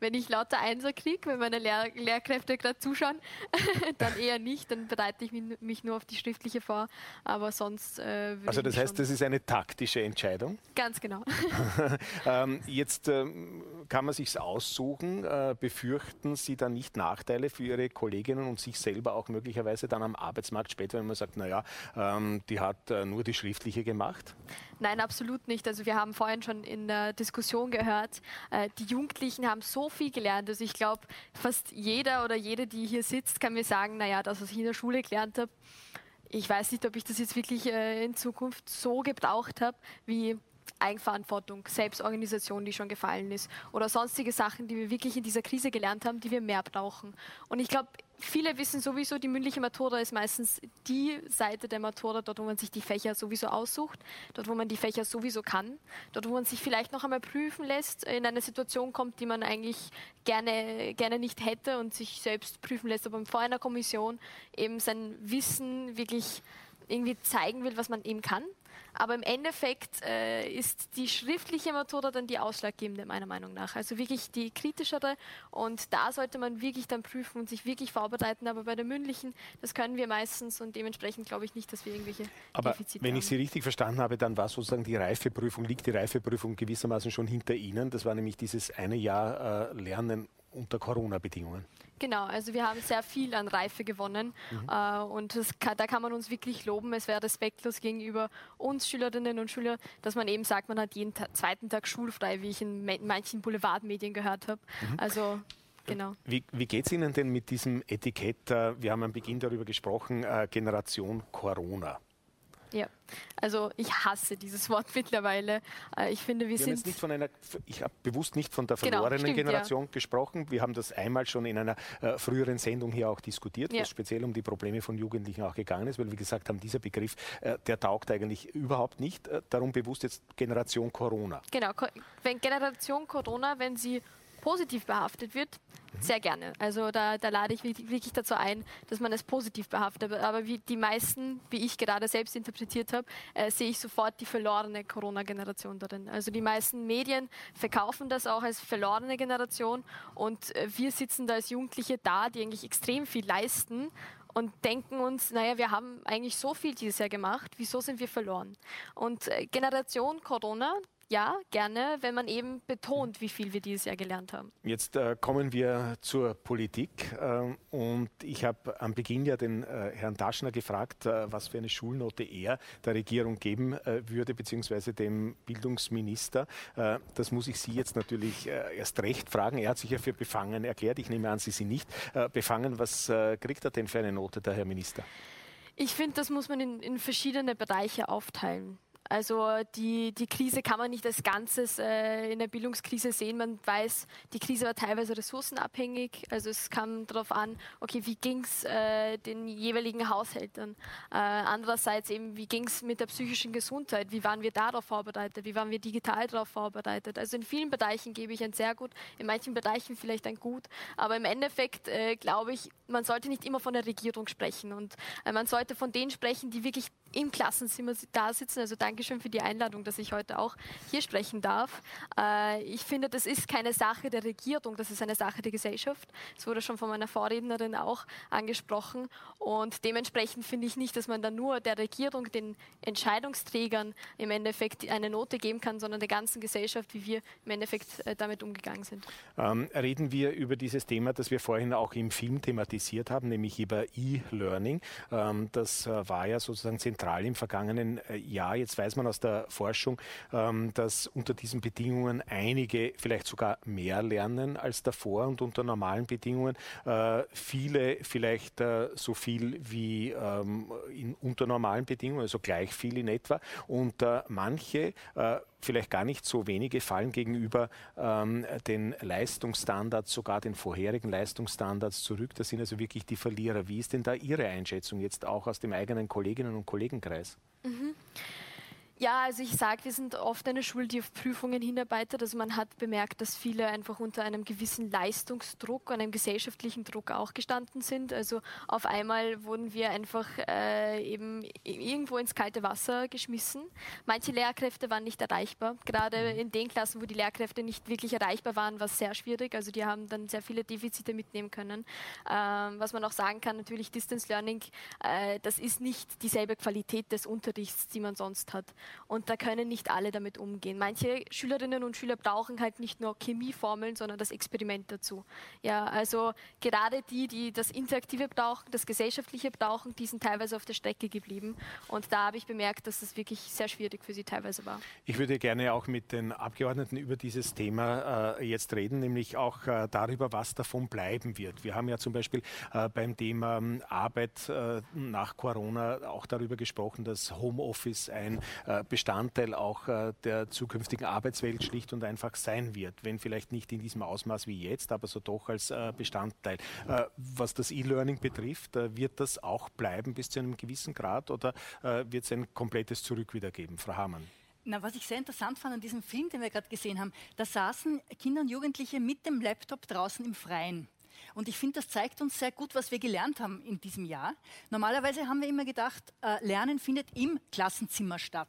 wenn ich lauter Einser kriege, wenn meine Lehr Lehrkräfte gerade zuschauen, dann eher nicht. Dann bereite ich mich nur auf die schriftliche vor. Aber sonst. Äh, also, das heißt, das ist eine taktische Entscheidung? Ganz genau. ähm, jetzt ähm, kann man sich aussuchen. Äh, befürchten Sie dann nicht Nachteile für Ihre Kolleginnen und sich selber auch möglicherweise dann am Arbeitsmarkt später, wenn man sagt, naja, ähm, die hat äh, nur die schriftliche gemacht? Nein, absolut nicht. Also wir haben vorhin schon in der Diskussion gehört, äh, die Jugendlichen haben so viel gelernt. Also ich glaube, fast jeder oder jede, die hier sitzt, kann mir sagen, naja, das, was ich in der Schule gelernt habe, ich weiß nicht, ob ich das jetzt wirklich äh, in Zukunft so gebraucht habe, wie Eigenverantwortung, Selbstorganisation, die schon gefallen ist oder sonstige Sachen, die wir wirklich in dieser Krise gelernt haben, die wir mehr brauchen. Und ich glaube, viele wissen sowieso, die mündliche Matura ist meistens die Seite der Matura, dort, wo man sich die Fächer sowieso aussucht, dort, wo man die Fächer sowieso kann, dort, wo man sich vielleicht noch einmal prüfen lässt, in eine Situation kommt, die man eigentlich gerne, gerne nicht hätte und sich selbst prüfen lässt, aber vor einer Kommission eben sein Wissen wirklich irgendwie zeigen will, was man eben kann. Aber im Endeffekt äh, ist die schriftliche Matura dann die ausschlaggebende, meiner Meinung nach. Also wirklich die kritischere. Und da sollte man wirklich dann prüfen und sich wirklich vorbereiten. Aber bei der mündlichen, das können wir meistens und dementsprechend glaube ich nicht, dass wir irgendwelche Aber Defizite wenn haben. ich Sie richtig verstanden habe, dann war sozusagen die Reifeprüfung, liegt die Reifeprüfung gewissermaßen schon hinter Ihnen. Das war nämlich dieses eine Jahr äh, Lernen unter Corona-Bedingungen. Genau, also wir haben sehr viel an Reife gewonnen Mhm. äh, und kann, da kann man uns wirklich loben. Es wäre respektlos gegenüber uns Schülerinnen und Schülern, dass man eben sagt, man hat jeden Ta zweiten Tag schulfrei, wie ich in manchen Boulevardmedien gehört habe. Mhm. Also genau. Wie, wie geht es Ihnen denn mit diesem Etikett? äh, Wir haben am Beginn darüber gesprochen, äh, Generation Corona. Ja, also ich hasse dieses Wort mittlerweile. Äh, Ich finde, wir, Wir haben sind jetzt nicht von einer, ich habe bewusst nicht von der Genau, verlorenen stimmt, Generation gesprochen. Wir haben das einmal schon in einer äh, früheren Sendung hier auch diskutiert, wo Ja. es speziell um die Probleme von Jugendlichen auch gegangen ist, weil wir gesagt haben, dieser Begriff, äh, der taugt eigentlich überhaupt nicht. Äh, darum bewusst jetzt Generation Corona. Genau, wenn Generation Corona, wenn sie positiv behaftet wird, sehr gerne. Also da, da lade ich wirklich dazu ein, dass man es positiv behaftet. Aber, aber wie die meisten, wie ich gerade selbst interpretiert habe, äh, sehe ich sofort die verlorene Corona-Generation darin. Also die meisten Medien verkaufen das auch als verlorene Generation und äh, wir sitzen da als Jugendliche da, die eigentlich extrem viel leisten und denken uns, naja, wir haben eigentlich so viel dieses Jahr gemacht, wieso sind wir verloren? Und äh, Generation Corona, ja, gerne, wenn man eben betont, wie viel wir dieses Jahr gelernt haben. Jetzt äh, kommen wir zur Politik äh, und ich habe am Beginn ja den äh, Herrn Taschner gefragt, äh, was für eine Schulnote er der Regierung geben äh, würde, beziehungsweise dem Bildungsminister. Äh, das muss ich Sie jetzt natürlich erst recht fragen. Er hat sich ja für befangen erklärt. Ich nehme an, Sie sind nicht befangen. Was kriegt er denn für eine Note, der Herr Minister? Ich finde, das muss man in, in verschiedene Bereiche aufteilen. Also die, die Krise kann man nicht als Ganzes äh, in der Bildungskrise sehen. Man weiß, die Krise war teilweise ressourcenabhängig. Also es kam darauf an, okay, wie ging es äh, den jeweiligen Haushalten. Äh, andererseits eben, wie ging es mit der psychischen Gesundheit? Wie waren wir darauf vorbereitet? Wie waren wir digital darauf vorbereitet? Also in vielen Bereichen gebe ich ein sehr gut, in manchen Bereichen vielleicht ein gut. Aber im Endeffekt äh, glaube ich, man sollte nicht immer von der Regierung sprechen und äh, man sollte von denen sprechen, die wirklich im Klassenzimmer da sitzen. Also Dankeschön für die Einladung, dass ich heute auch hier sprechen darf. Äh, ich finde, das ist keine Sache der Regierung, das ist eine Sache der Gesellschaft. Es wurde schon von meiner Vorrednerin auch angesprochen. Und dementsprechend finde ich nicht, dass man dann nur der Regierung, den Entscheidungsträgern im Endeffekt eine Note geben kann, sondern der ganzen Gesellschaft, wie wir im Endeffekt äh, damit umgegangen sind. Ähm, reden wir über dieses Thema, das wir vorhin auch im Film thematisiert haben, nämlich über E-Learning. Ähm, das äh, war ja sozusagen zentral im vergangenen äh, Jahr. Jetzt weiß man aus der Forschung, ähm, dass unter diesen Bedingungen einige vielleicht sogar mehr lernen als davor und unter normalen Bedingungen äh, viele vielleicht äh, so viel wie ähm, unter normalen Bedingungen, also gleich viel in etwa. Und manche vielleicht gar nicht so wenige fallen gegenüber ähm, den Leistungsstandards, sogar den vorherigen Leistungsstandards zurück. Das sind also wirklich die Verlierer. Wie ist denn da Ihre Einschätzung jetzt auch aus dem eigenen Kolleginnen und Kollegenkreis? Mhm. Ja, also ich sage, wir sind oft eine Schule, die auf Prüfungen hinarbeitet. Also man hat bemerkt, dass viele einfach unter einem gewissen Leistungsdruck, einem gesellschaftlichen Druck auch gestanden sind. Also auf einmal wurden wir einfach äh, eben irgendwo ins kalte Wasser geschmissen. Manche Lehrkräfte waren nicht erreichbar. Gerade in den Klassen, wo die Lehrkräfte nicht wirklich erreichbar waren, war es sehr schwierig. Also die haben dann sehr viele Defizite mitnehmen können. Ähm, was man auch sagen kann, natürlich Distance Learning, äh, das ist nicht dieselbe Qualität des Unterrichts, die man sonst hat. Und da können nicht alle damit umgehen. Manche Schülerinnen und Schüler brauchen halt nicht nur Chemieformeln, sondern das Experiment dazu. Ja, also gerade die, die das Interaktive brauchen, das Gesellschaftliche brauchen, die sind teilweise auf der Strecke geblieben. Und da habe ich bemerkt, dass das wirklich sehr schwierig für sie teilweise war. Ich würde gerne auch mit den Abgeordneten über dieses Thema äh, jetzt reden, nämlich auch äh, darüber, was davon bleiben wird. Wir haben ja zum Beispiel äh, beim Thema ähm, Arbeit äh, nach Corona auch darüber gesprochen, dass Homeoffice ein äh, Bestandteil auch äh, der zukünftigen Arbeitswelt schlicht und einfach sein wird, wenn vielleicht nicht in diesem Ausmaß wie jetzt, aber so doch als äh, Bestandteil. Äh, was das E-Learning betrifft, wird das auch bleiben bis zu einem gewissen Grad oder wird es ein komplettes Zurück wieder geben? Frau Hamann. Na, was ich sehr interessant fand an diesem Film, den wir gerade gesehen haben, da saßen Kinder und Jugendliche mit dem Laptop draußen im Freien. Und ich finde, das zeigt uns sehr gut, was wir gelernt haben in diesem Jahr. Normalerweise haben wir immer gedacht, äh, Lernen findet im Klassenzimmer statt.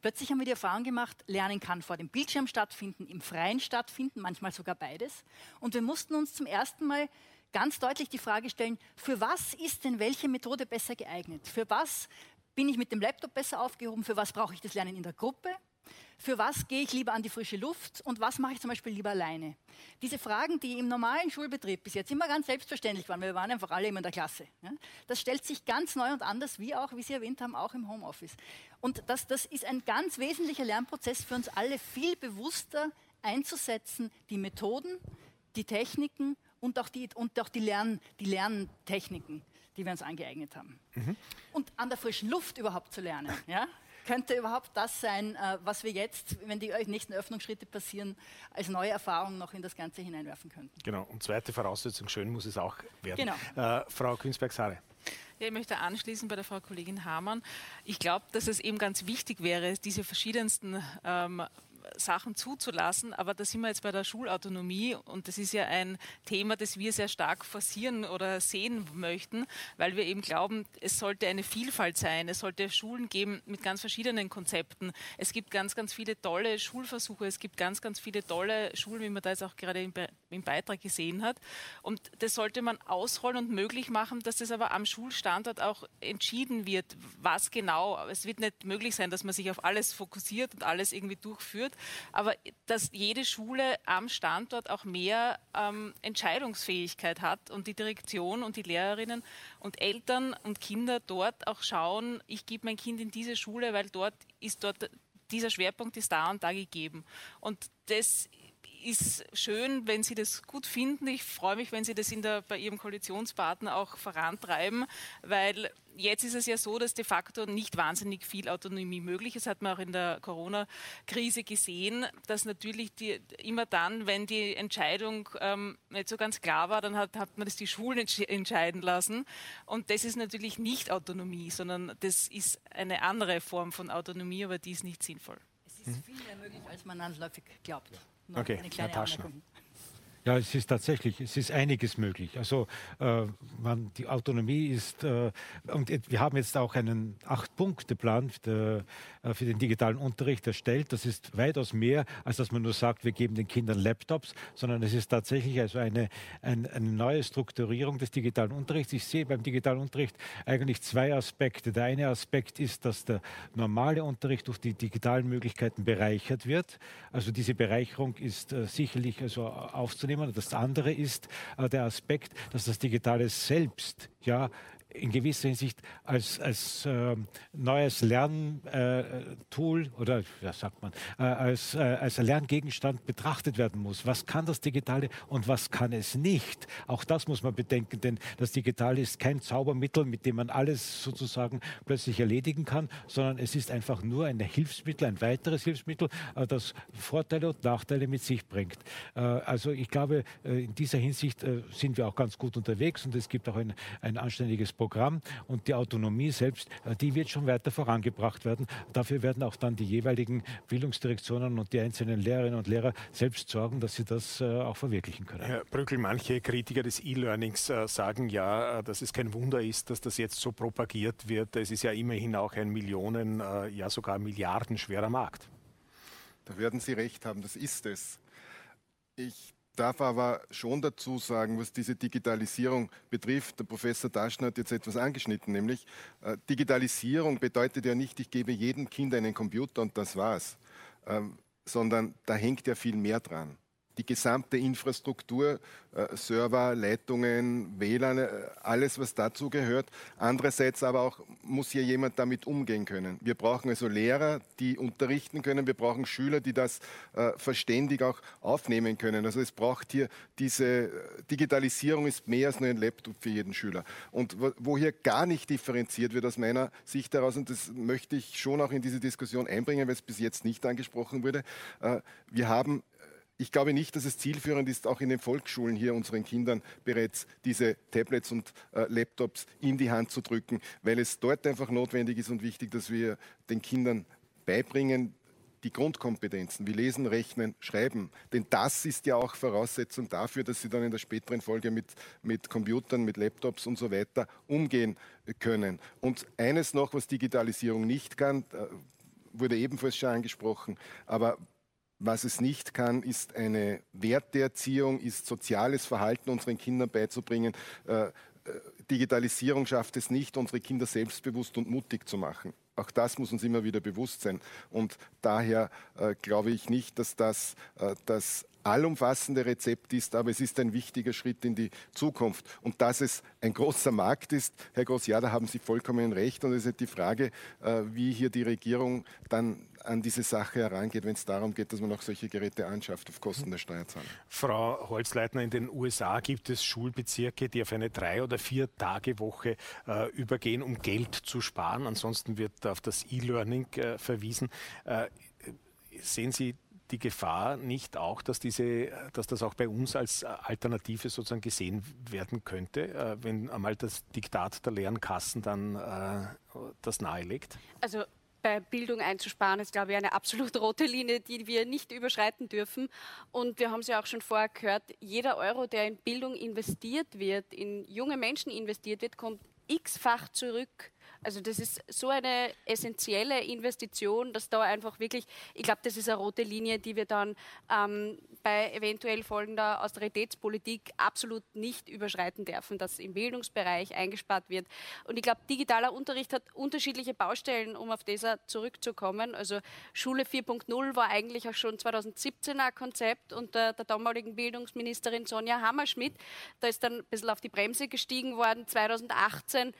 Plötzlich haben wir die Erfahrung gemacht, Lernen kann vor dem Bildschirm stattfinden, im Freien stattfinden, manchmal sogar beides. Und wir mussten uns zum ersten Mal ganz deutlich die Frage stellen, für was ist denn welche Methode besser geeignet? Für was bin ich mit dem Laptop besser aufgehoben? Für was brauche ich das Lernen in der Gruppe? Für was gehe ich lieber an die frische Luft und was mache ich zum Beispiel lieber alleine? Diese Fragen, die im normalen Schulbetrieb bis jetzt immer ganz selbstverständlich waren, wir waren einfach alle immer in der Klasse. Das stellt sich ganz neu und anders, wie auch, wie Sie erwähnt haben, auch im Homeoffice. Und das, das ist ein ganz wesentlicher Lernprozess für uns alle, viel bewusster einzusetzen, die Methoden, die Techniken und auch die, und auch die, Lern, die Lerntechniken, die wir uns angeeignet haben. Mhm. Und an der frischen Luft überhaupt zu lernen. Ja? Könnte überhaupt das sein, äh, was wir jetzt, wenn die nächsten Öffnungsschritte passieren, als neue Erfahrung noch in das Ganze hineinwerfen könnten? Genau. Und zweite Voraussetzung, schön muss es auch werden. Genau. Äh, Frau Künsberg-Sare. Ja, ich möchte anschließen bei der Frau Kollegin Hamann. Ich glaube, dass es eben ganz wichtig wäre, diese verschiedensten ähm, Sachen zuzulassen. Aber da sind wir jetzt bei der Schulautonomie und das ist ja ein Thema, das wir sehr stark forcieren oder sehen möchten, weil wir eben glauben, es sollte eine Vielfalt sein. Es sollte Schulen geben mit ganz verschiedenen Konzepten. Es gibt ganz, ganz viele tolle Schulversuche. Es gibt ganz, ganz viele tolle Schulen, wie man da jetzt auch gerade im, Be im Beitrag gesehen hat. Und das sollte man ausrollen und möglich machen, dass das aber am Schulstandort auch entschieden wird, was genau. Es wird nicht möglich sein, dass man sich auf alles fokussiert und alles irgendwie durchführt, aber dass jede Schule am Standort auch mehr ähm, Entscheidungsfähigkeit hat und die Direktion und die Lehrerinnen und Eltern und Kinder dort auch schauen, ich gebe mein Kind in diese Schule, weil dort ist dort dieser Schwerpunkt ist da und da gegeben. Und das ist schön, wenn Sie das gut finden. Ich freue mich, wenn Sie das der, bei Ihrem Koalitionspartner auch vorantreiben, weil jetzt ist es ja so, dass de facto nicht wahnsinnig viel Autonomie möglich ist. Das hat man auch in der Corona-Krise gesehen, dass natürlich die, immer dann, wenn die Entscheidung ähm, nicht so ganz klar war, dann hat, hat man das die Schulen entsch entscheiden lassen. Und das ist natürlich nicht Autonomie, sondern das ist eine andere Form von Autonomie, aber die ist nicht sinnvoll. Es ist viel mehr möglich, als man landläufig glaubt. Okay, Herr Taschner. Ja, es ist tatsächlich, es ist einiges möglich. Also äh, man, die Autonomie ist, äh, und wir haben jetzt auch einen Acht-Punkte-Plan für, äh, für, den digitalen Unterricht erstellt. Das ist weitaus mehr, als dass man nur sagt, wir geben den Kindern Laptops, sondern es ist tatsächlich also eine, ein, eine neue Strukturierung des digitalen Unterrichts. Ich sehe beim digitalen Unterricht eigentlich zwei Aspekte. Der eine Aspekt ist, dass der normale Unterricht durch die digitalen Möglichkeiten bereichert wird. Also diese Bereicherung ist äh, sicherlich also aufzunehmen nehmen. Das andere ist äh, der Aspekt, dass das Digitale selbst ja in gewisser Hinsicht als, als äh, neues Lerntool äh, oder ja, sagt man, äh, als, äh, als Lerngegenstand betrachtet werden muss. Was kann das Digitale und was kann es nicht? Auch das muss man bedenken, denn das Digitale ist kein Zaubermittel, mit dem man alles sozusagen plötzlich erledigen kann, sondern es ist einfach nur ein Hilfsmittel, ein weiteres Hilfsmittel, äh, das Vorteile und Nachteile mit sich bringt. Äh, also ich glaube, in dieser Hinsicht sind wir auch ganz gut unterwegs und es gibt auch ein, ein anständiges Programm und die Autonomie selbst, äh, die wird schon weiter vorangebracht werden. Dafür werden auch dann die jeweiligen Bildungsdirektionen und die einzelnen Lehrerinnen und Lehrer selbst sorgen, dass sie das äh, auch verwirklichen können. Herr Brückel, manche Kritiker des E-Learnings äh, sagen ja, dass es kein Wunder ist, dass das jetzt so propagiert wird. Es ist ja immerhin auch ein Millionen, ja sogar Milliarden schwerer Markt. Da werden Sie recht haben, das ist es. Ich darf aber schon dazu sagen, was diese Digitalisierung betrifft. Der Professor Daschner hat jetzt etwas angeschnitten, nämlich äh, Digitalisierung bedeutet ja nicht, ich gebe jedem Kind einen Computer und das war's, ähm, sondern da hängt ja viel mehr dran. Die gesamte Infrastruktur, äh, Server, Leitungen, WLAN, äh, alles, was dazu gehört. Andererseits aber auch muss hier jemand damit umgehen können. Wir brauchen also Lehrer, die unterrichten können. Wir brauchen Schüler, die das äh, verständig auch aufnehmen können. Also es braucht hier diese äh, Digitalisierung ist mehr als nur ein Laptop für jeden Schüler. Und wo, wo hier gar nicht differenziert wird aus meiner Sicht heraus, und das möchte ich schon auch in diese Diskussion einbringen, weil es bis jetzt nicht angesprochen wurde, äh, wir haben ich glaube nicht, dass es zielführend ist, auch in den Volksschulen hier unseren Kindern bereits diese Tablets und äh, Laptops in die Hand zu drücken, weil es dort einfach notwendig ist und wichtig, dass wir den Kindern beibringen, die Grundkompetenzen wie Lesen, Rechnen, Schreiben. Denn das ist ja auch Voraussetzung dafür, dass sie dann in der späteren Folge mit, mit Computern, mit Laptops und so weiter umgehen können. Und eines noch, was Digitalisierung nicht kann, äh, wurde ebenfalls schon angesprochen, aber was es nicht kann, ist eine Werteerziehung, ist soziales Verhalten unseren Kindern beizubringen. Äh, äh, Digitalisierung schafft es nicht, unsere Kinder selbstbewusst und mutig zu machen. Auch das muss uns immer wieder bewusst sein. Und daher äh, glaube ich nicht, dass das äh, das allumfassende Rezept ist, aber es ist ein wichtiger Schritt in die Zukunft. Und dass es ein großer Markt ist, Herr Groß, ja, da haben Sie vollkommen recht. Und es ist die Frage, äh, wie hier die Regierung dann an diese Sache herangeht, wenn es darum geht, dass man auch solche Geräte anschafft auf Kosten der Steuerzahler. Frau Holzleitner, in den USA gibt es Schulbezirke, die auf eine drei- oder vier Tage Woche äh, übergehen, um Geld zu sparen. Ansonsten wird auf das E-Learning äh, verwiesen. Äh, sehen Sie die Gefahr nicht auch, dass, diese, dass das auch bei uns als Alternative sozusagen gesehen werden könnte, äh, wenn einmal das Diktat der leeren Kassen dann äh, das nahelegt? Also bei Bildung einzusparen, ist, glaube ich, eine absolut rote Linie, die wir nicht überschreiten dürfen. Und wir haben es ja auch schon vorher gehört, jeder Euro, der in Bildung investiert wird, in junge Menschen investiert wird, kommt x-fach zurück also das ist so eine essentielle Investition, dass da einfach wirklich, ich glaube, das ist eine rote Linie, die wir dann ähm, bei eventuell folgender Austeritätspolitik absolut nicht überschreiten dürfen, dass im Bildungsbereich eingespart wird. Und ich glaube, digitaler Unterricht hat unterschiedliche Baustellen, um auf dieser zurückzukommen. Also Schule 4.0 war eigentlich auch schon 2017 ein Konzept unter der damaligen Bildungsministerin Sonja Hammerschmidt. Da ist dann ein bisschen auf die Bremse gestiegen worden 2018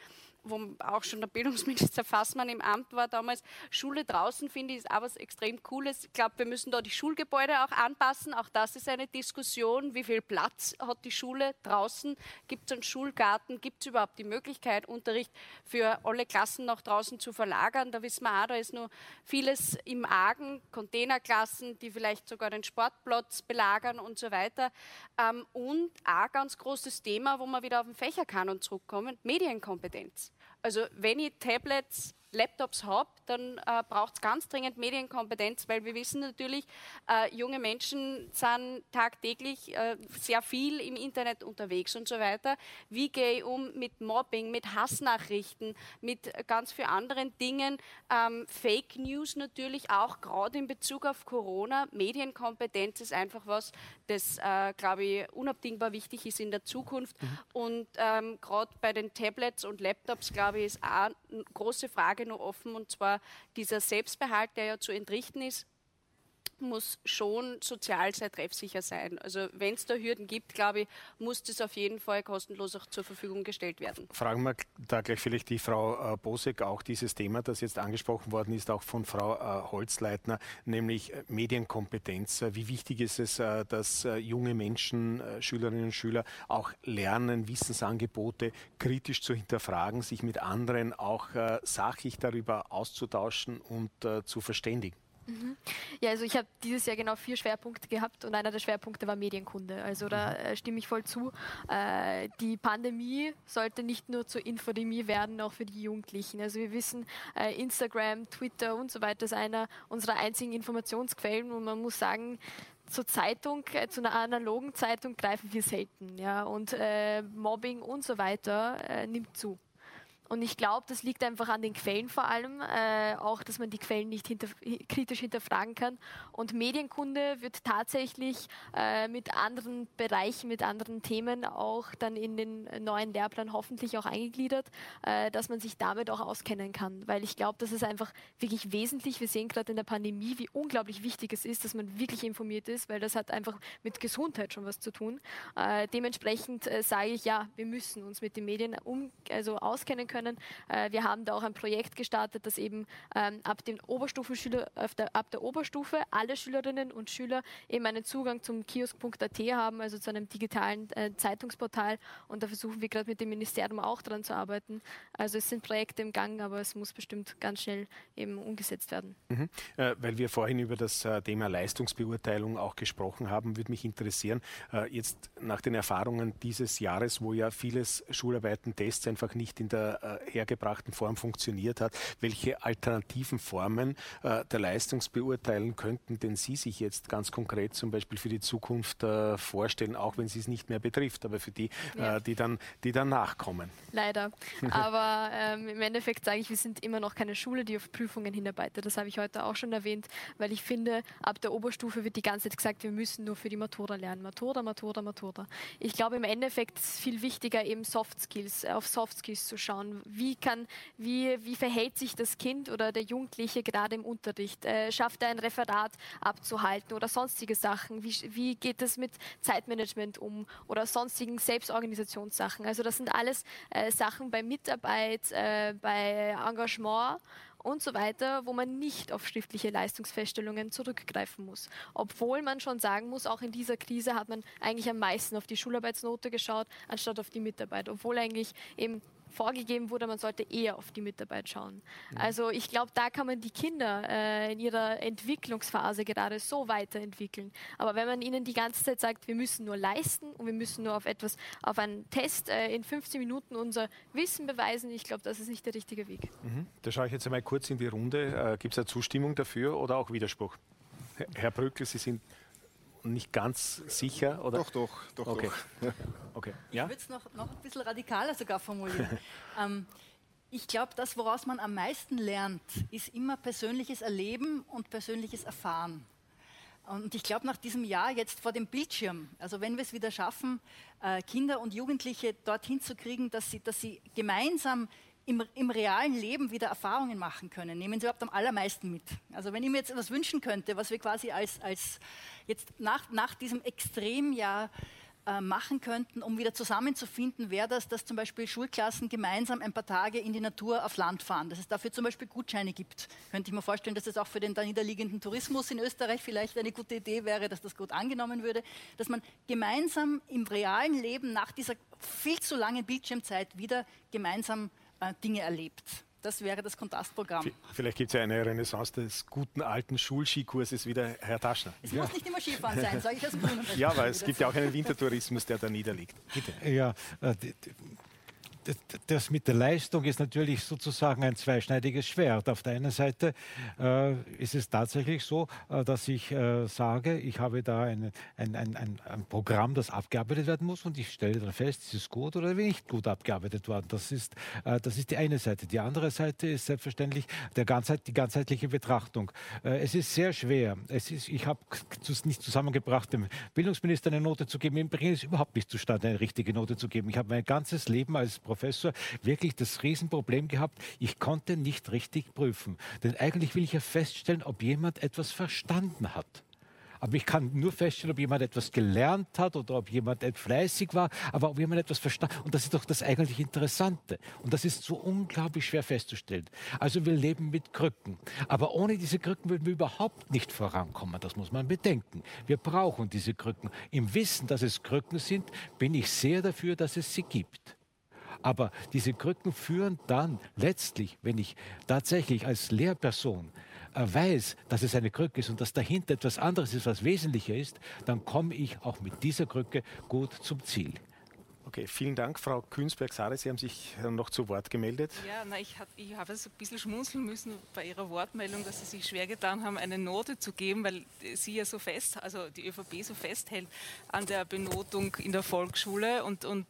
wo auch schon der Bildungsminister Fassmann im Amt war damals. Schule draußen, finde ich, ist auch was extrem Cooles. Ich glaube, wir müssen da die Schulgebäude auch anpassen. Auch das ist eine Diskussion. Wie viel Platz hat die Schule draußen? Gibt es einen Schulgarten? Gibt es überhaupt die Möglichkeit, Unterricht für alle Klassen nach draußen zu verlagern? Da wissen wir auch, da ist nur vieles im Argen. Containerklassen, die vielleicht sogar den Sportplatz belagern und so weiter. Ähm, und auch ganz großes Thema, wo wir wieder auf den Fächerkanon zurückkommen, Medienkompetenz. Also wenn ich Tablets Laptops habe, dann äh, braucht es ganz dringend Medienkompetenz, weil wir wissen natürlich, äh, junge Menschen sind tagtäglich äh, sehr viel im Internet unterwegs und so weiter. Wie gehe ich um mit Mobbing, mit Hassnachrichten, mit ganz vielen anderen Dingen? Ähm, Fake News natürlich auch, gerade in Bezug auf Corona. Medienkompetenz ist einfach was, das, äh, glaube ich, unabdingbar wichtig ist in der Zukunft. Mhm. Und ähm, gerade bei den Tablets und Laptops, glaube ich, ist auch eine große Frage, Frage noch offen, und zwar dieser Selbstbehalt, der ja zu entrichten ist, muss schon sozial sehr treffsicher sein. Also wenn es da Hürden gibt, glaube ich, muss das auf jeden Fall kostenlos auch zur Verfügung gestellt werden. Fragen wir da gleich vielleicht die Frau äh, Bosek auch dieses Thema, das jetzt angesprochen worden ist, auch von Frau äh, Holzleitner, nämlich äh, Medienkompetenz. Wie wichtig ist es, dass junge Menschen, Schülerinnen und Schüler auch lernen, Wissensangebote kritisch zu hinterfragen, sich mit anderen auch sachlich darüber auszutauschen und zu verständigen? Mhm. Ja, also ich habe dieses Jahr genau vier Schwerpunkte gehabt und einer der Schwerpunkte war Medienkunde. Also da mhm. äh, stimme ich voll zu. Äh, die Pandemie sollte nicht nur zur Infodemie werden, auch für die Jugendlichen. Also wir wissen, äh, Instagram, Twitter und so weiter ist einer unserer einzigen Informationsquellen und man muss sagen, zur Zeitung, äh, zu einer analogen Zeitung greifen wir selten. Ja? Und äh, Mobbing und so weiter äh, nimmt zu. Und ich glaube, das liegt einfach an den Quellen vor allem, äh, auch, dass man die Quellen nicht hinter, kritisch hinterfragen kann. Und Medienkunde wird tatsächlich äh, mit anderen Bereichen, mit anderen Themen auch dann in den neuen Lehrplan hoffentlich auch eingegliedert, äh, dass man sich damit auch auskennen kann. Weil ich glaube, das ist einfach wirklich wesentlich. Wir sehen gerade in der Pandemie, wie unglaublich wichtig es ist, dass man wirklich informiert ist, weil das hat einfach mit Gesundheit schon was zu tun. Äh, dementsprechend äh, sage ich, ja, wir müssen uns mit den Medien um, also auskennen können. Äh, wir haben da auch ein Projekt gestartet, das eben ähm, ab, den Oberstufenschüler, der, ab der Oberstufe alle Schülerinnen und Schüler eben einen Zugang zum kiosk.at haben, also zu einem digitalen äh, Zeitungsportal. Und da versuchen wir gerade mit dem Ministerium auch daran zu arbeiten. Also es sind Projekte im Gang, aber es muss bestimmt ganz schnell eben umgesetzt werden. Mhm. Äh, weil wir vorhin über das Thema Leistungsbeurteilung auch gesprochen haben, würde mich interessieren, jetzt nach den Erfahrungen dieses Jahres, wo ja vieles Schularbeiten, Tests einfach nicht in der hergebrachten Form funktioniert hat, welche alternativen Formen äh, der Leistungsbeurteilung könnten denn Sie sich jetzt ganz konkret zum Beispiel für die Zukunft äh, vorstellen, auch wenn Sie es nicht mehr betrifft, aber für die, ja. die, dann, die dann nachkommen? Leider. Aber ähm, im Endeffekt sage ich, wir sind immer noch keine Schule, die auf Prüfungen hinarbeitet. Das habe ich heute auch schon erwähnt, weil ich finde, ab der Oberstufe wird die ganze Zeit gesagt, wir müssen nur für die Matura lernen. Matura, Matura, Matura. Ich glaube, im Endeffekt ist es viel wichtiger, eben Soft Skills, auf Soft Skills zu schauen. Wie kann, wie, wie verhält sich das Kind oder der Jugendliche gerade im Unterricht? Äh, schafft er ein Referat abzuhalten oder sonstige Sachen? Wie, wie geht es mit Zeitmanagement um oder sonstigen Selbstorganisationssachen? Also das sind alles äh, Sachen bei Mitarbeit, äh, bei Engagement und so weiter, wo man nicht auf schriftliche Leistungsfeststellungen zurückgreifen muss. Obwohl man schon sagen muss, auch in dieser Krise hat man eigentlich am meisten auf die Schularbeitsnote geschaut, anstatt auf die Mitarbeit. Obwohl eigentlich eben vorgegeben wurde, man sollte eher auf die Mitarbeit schauen. Mhm. Also ich glaube, da kann man die Kinder äh, in ihrer Entwicklungsphase gerade so weiterentwickeln. Aber wenn man ihnen die ganze Zeit sagt, wir müssen nur leisten und wir müssen nur auf etwas, auf einen Test äh, in 15 Minuten unser Wissen beweisen, ich glaube, das ist nicht der richtige Weg. Mhm. Da schaue ich jetzt einmal kurz in die Runde. Äh, Gibt es eine Zustimmung dafür oder auch Widerspruch? Herr Brückel, Sie sind nicht ganz sicher? Oder? Doch, doch, doch. Okay. doch. okay. Ja? Ich würde es noch, noch ein bisschen radikaler sogar formulieren. ähm, ich glaube, das, woraus man am meisten lernt, ist immer persönliches Erleben und persönliches Erfahren. Und ich glaube, nach diesem Jahr jetzt vor dem Bildschirm, also wenn wir es wieder schaffen, äh, Kinder und Jugendliche dorthin zu kriegen, dass sie, dass sie gemeinsam im, im, realen Leben wieder Erfahrungen machen können, nehmen sie überhaupt am allermeisten mit. Also wenn ich mir jetzt etwas wünschen könnte, was wir quasi als, als jetzt nach, nach diesem Extremjahr äh, machen könnten, um wieder zusammenzufinden, wäre das, dass zum Beispiel Schulklassen gemeinsam ein paar Tage in die Natur auf Land fahren, dass es dafür zum Beispiel Gutscheine gibt. Könnte ich mir vorstellen, dass es auch für den da niederliegenden Tourismus in Österreich vielleicht eine gute Idee wäre, dass das gut angenommen würde, dass man gemeinsam im realen Leben nach dieser viel zu langen Bildschirmzeit wieder gemeinsam äh, Dinge erlebt. Das wäre das Kontrastprogramm. Vielleicht gibt es ja eine Renaissance des guten alten Schulskikurses wieder, Herr Taschner. Es ja. muss nicht immer Skifahren sein, sage ich aus dem Ja, aber es gibt ja auch einen Wintertourismus, der da niederliegt. Bitte. Ja, äh, das mit der Leistung ist natürlich sozusagen ein zweischneidiges Schwert. Auf der einen Seite äh, ist es tatsächlich so, äh, dass ich äh, sage, ich habe da ein, ein, ein, ein, Programm, das abgearbeitet werden muss und ich stelle dann fest, ist es gut oder nicht gut abgearbeitet worden. Das ist, äh, das ist die eine Seite. Die andere Seite ist selbstverständlich der Ganzheit, die ganzheitliche Betrachtung. Äh, es ist sehr schwer. Es ist, ich habe es nicht zusammengebracht, dem Bildungsminister eine Note zu geben. Im bringe es überhaupt nicht zustande, eine richtige Note zu geben. Ich habe mein ganzes Leben als Professor Professor wirklich das Riesenproblem gehabt, ich konnte nicht richtig prüfen. Denn eigentlich will ich ja feststellen, ob jemand etwas verstanden hat. Aber ich kann nur feststellen, ob jemand etwas gelernt hat oder ob jemand fleißig war, aber ob jemand etwas verstanden Und das ist doch das eigentlich Interessante. Und das ist so unglaublich schwer festzustellen. Also wir leben mit Krücken. Aber ohne diese Krücken würden wir überhaupt nicht vorankommen. Das muss man bedenken. Wir brauchen diese Krücken. Im Wissen, dass es Krücken sind, bin ich sehr dafür, dass es sie gibt. Aber diese Krücken führen dann letztlich, wenn ich tatsächlich als Lehrperson äh, weiß, dass es eine Krücke ist und dass dahinter etwas anderes ist, was wesentlicher ist, dann komme ich auch mit dieser Krücke gut zum Ziel. Okay, vielen Dank, Frau Künsberg-Sare. Sie haben sich noch zu Wort gemeldet. Ja, na, ich habe ich hab also ein bisschen schmunzeln müssen bei Ihrer Wortmeldung, dass Sie sich schwer getan haben, eine Note zu geben, weil Sie ja so fest, also die ÖVP so festhält an der Benotung in der Volksschule. Und, und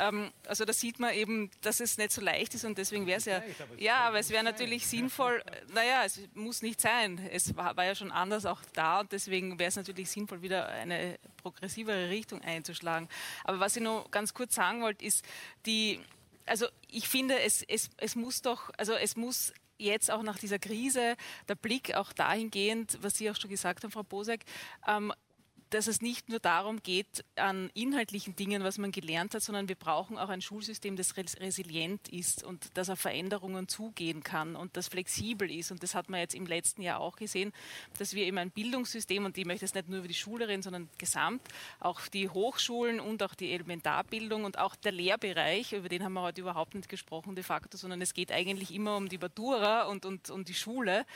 ähm, also da sieht man eben, dass es nicht so leicht ist und deswegen wäre es ja, ja, aber es wäre natürlich sinnvoll, naja, es muss nicht sein. Es war, war ja schon anders auch da und deswegen wäre es natürlich sinnvoll, wieder eine progressivere Richtung einzuschlagen. Aber was ich noch ganz kurz sagen wollte, ist die, also ich finde, es, es, es muss doch, also es muss jetzt auch nach dieser Krise der Blick auch dahingehend, was Sie auch schon gesagt haben, Frau Bosek, ähm, dass es nicht nur darum geht, an inhaltlichen Dingen, was man gelernt hat, sondern wir brauchen auch ein Schulsystem, das resilient ist und das auf Veränderungen zugehen kann und das flexibel ist. Und das hat man jetzt im letzten Jahr auch gesehen, dass wir eben ein Bildungssystem, und ich möchte jetzt nicht nur über die Schule reden, sondern gesamt, auch die Hochschulen und auch die Elementarbildung und auch der Lehrbereich, über den haben wir heute überhaupt nicht gesprochen de facto, sondern es geht eigentlich immer um die Matura und, und, und die Schule,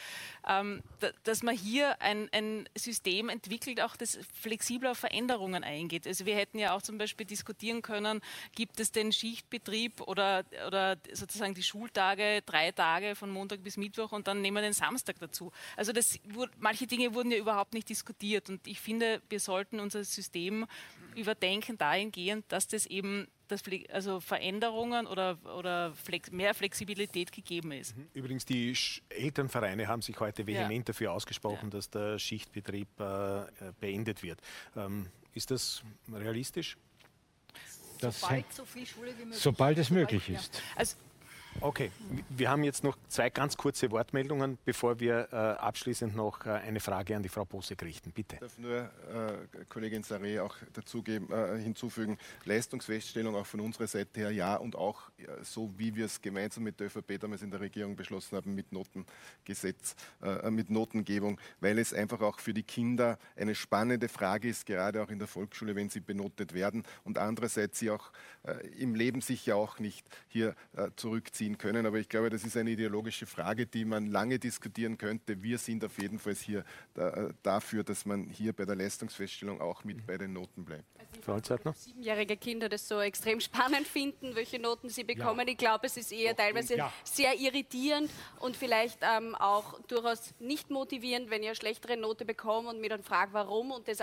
ähm, dass man hier ein, ein System entwickelt, auch das flexibler auf Veränderungen eingeht. Also wir hätten ja auch zum Beispiel diskutieren können, gibt es den Schichtbetrieb oder, oder sozusagen die Schultage, drei Tage von Montag bis Mittwoch und dann nehmen wir den Samstag dazu. Also das, manche Dinge wurden ja überhaupt nicht diskutiert und ich finde, wir sollten unser System überdenken dahingehend, dass das eben dass also Veränderungen oder, oder Flex, mehr Flexibilität gegeben ist. Mhm. Übrigens, die Sch Elternvereine haben sich heute vehement ja. dafür ausgesprochen, ja. dass der Schichtbetrieb äh, beendet wird. Ähm, ist das realistisch? Das sobald, so sobald es möglich ist. Also Okay, wir haben jetzt noch zwei ganz kurze Wortmeldungen, bevor wir äh, abschließend noch äh, eine Frage an die Frau Bosek richten. Bitte. Ich darf nur äh, Kollegin Saré auch dazugeben, äh, hinzufügen, Leistungsfeststellung auch von unserer Seite her ja und auch so, wie wir es gemeinsam mit der ÖVP damals in der Regierung beschlossen haben, mit Notengesetz, äh, mit Notengebung, weil es einfach auch für die Kinder eine spannende Frage ist, gerade auch in der Volksschule, wenn sie benotet werden und andererseits sie auch äh, im Leben sich ja auch nicht hier zurückziehen ziehen können. Aber ich glaube, das ist eine ideologische Frage, die man lange diskutieren könnte. Wir sind auf jeden Fall hier da, äh, dafür, dass man hier bei der Leistungsfeststellung auch mit bei den Noten bleibt. Also siebenjährige Kinder das so extrem spannend finden, welche Noten sie bekommen. Ja. Ich glaube, es ist eher Doch, teilweise ja. sehr irritierend und vielleicht ähm, auch durchaus nicht motivierend, wenn ich eine schlechtere Note bekomme und mir dann frage, warum und das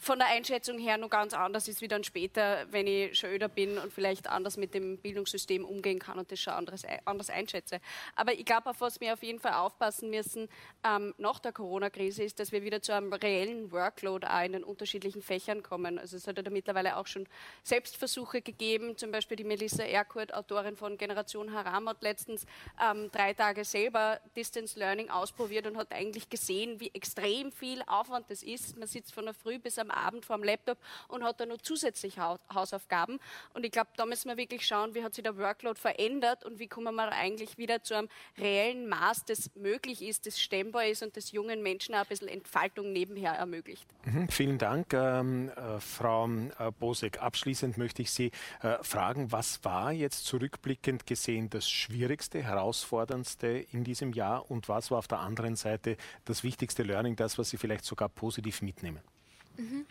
von der Einschätzung her noch ganz anders ist wie dann später, wenn ich schon öder bin und vielleicht anders mit dem Bildungssystem umgehen kann und das schon anderes, anders einschätze. Aber ich glaube, auf was wir auf jeden Fall aufpassen müssen ähm, nach der Corona-Krise ist, dass wir wieder zu einem reellen Workload auch in den unterschiedlichen Fächern kommen. Also es hat ja da mittlerweile auch schon Selbstversuche gegeben, zum Beispiel die Melissa Erkurt, Autorin von Generation Haram, hat letztens ähm, drei Tage selber Distance Learning ausprobiert und hat eigentlich gesehen, wie extrem viel Aufwand das ist. Man sitzt von der Früh bis am Abend vor dem Laptop und hat dann noch zusätzlich Hausaufgaben. Und ich glaube, da müssen wir wirklich schauen, wie hat sich der Workload verändert und wie kommen wir eigentlich wieder zu einem reellen Maß, das möglich ist, das stemmbar ist und das jungen Menschen auch ein bisschen Entfaltung nebenher ermöglicht. Mhm, vielen Dank, ähm, äh, Frau äh, Bosek. Abschließend möchte ich Sie äh, fragen, was war jetzt zurückblickend gesehen das Schwierigste, Herausforderndste in diesem Jahr und was war auf der anderen Seite das wichtigste Learning, das, was Sie vielleicht sogar positiv mitnehmen? Mhm.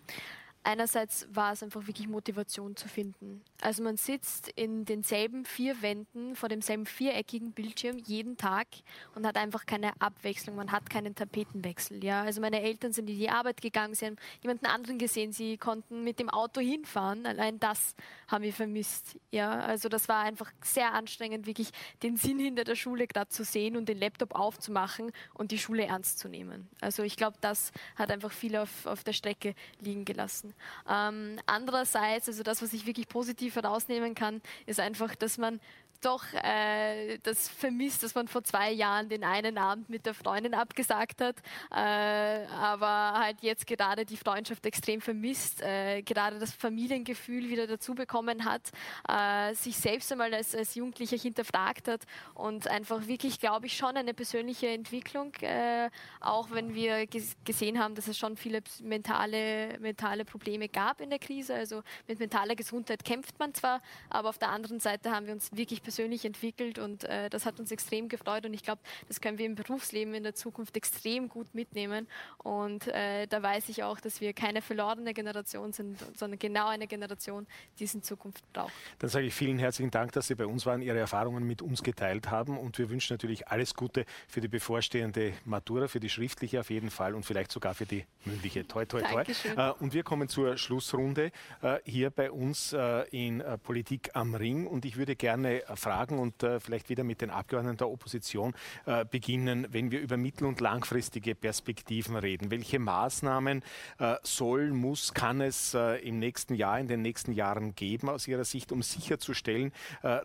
Einerseits war es einfach wirklich Motivation zu finden. Also man sitzt in denselben vier Wänden vor demselben viereckigen Bildschirm jeden Tag und hat einfach keine Abwechslung, man hat keinen Tapetenwechsel. Ja? Also meine Eltern sind in die Arbeit gegangen, sie haben jemanden anderen gesehen, sie konnten mit dem Auto hinfahren. Allein das haben wir vermisst. Ja? Also das war einfach sehr anstrengend, wirklich den Sinn hinter der Schule gerade zu sehen und den Laptop aufzumachen und die Schule ernst zu nehmen. Also ich glaube, das hat einfach viel auf, auf der Strecke liegen gelassen lassen. Ähm, andererseits, also das, was ich wirklich positiv herausnehmen kann, ist einfach, dass man doch äh, das vermisst, dass man vor zwei Jahren den einen Abend mit der Freundin abgesagt hat, äh, aber halt jetzt gerade die Freundschaft extrem vermisst, äh, gerade das Familiengefühl wieder dazu bekommen hat, äh, sich selbst einmal als, als Jugendlicher hinterfragt hat und einfach wirklich, glaube ich, schon eine persönliche Entwicklung, äh, auch wenn wir gesehen haben, dass es schon viele mentale, mentale Probleme gab in der Krise. Also mit mentaler Gesundheit kämpft man zwar, aber auf der anderen Seite haben wir uns wirklich persönlich entwickelt und äh, das hat uns extrem gefreut und ich glaube, das können wir im Berufsleben in der Zukunft extrem gut mitnehmen und äh, da weiß ich auch, dass wir keine verlorene Generation sind, sondern genau eine Generation, die es in Zukunft braucht. Dann sage ich vielen herzlichen Dank, dass Sie bei uns waren, Ihre Erfahrungen mit uns geteilt haben und wir wünschen natürlich alles Gute für die bevorstehende Matura, für die schriftliche auf jeden Fall und vielleicht sogar für die mündliche. Toi, toi, toi. Äh, und wir kommen zur Schlussrunde äh, hier bei uns äh, in Politik am Ring und ich würde gerne fragen und vielleicht wieder mit den Abgeordneten der Opposition beginnen, wenn wir über mittel- und langfristige Perspektiven reden. Welche Maßnahmen soll, muss, kann es im nächsten Jahr, in den nächsten Jahren geben aus Ihrer Sicht, um sicherzustellen,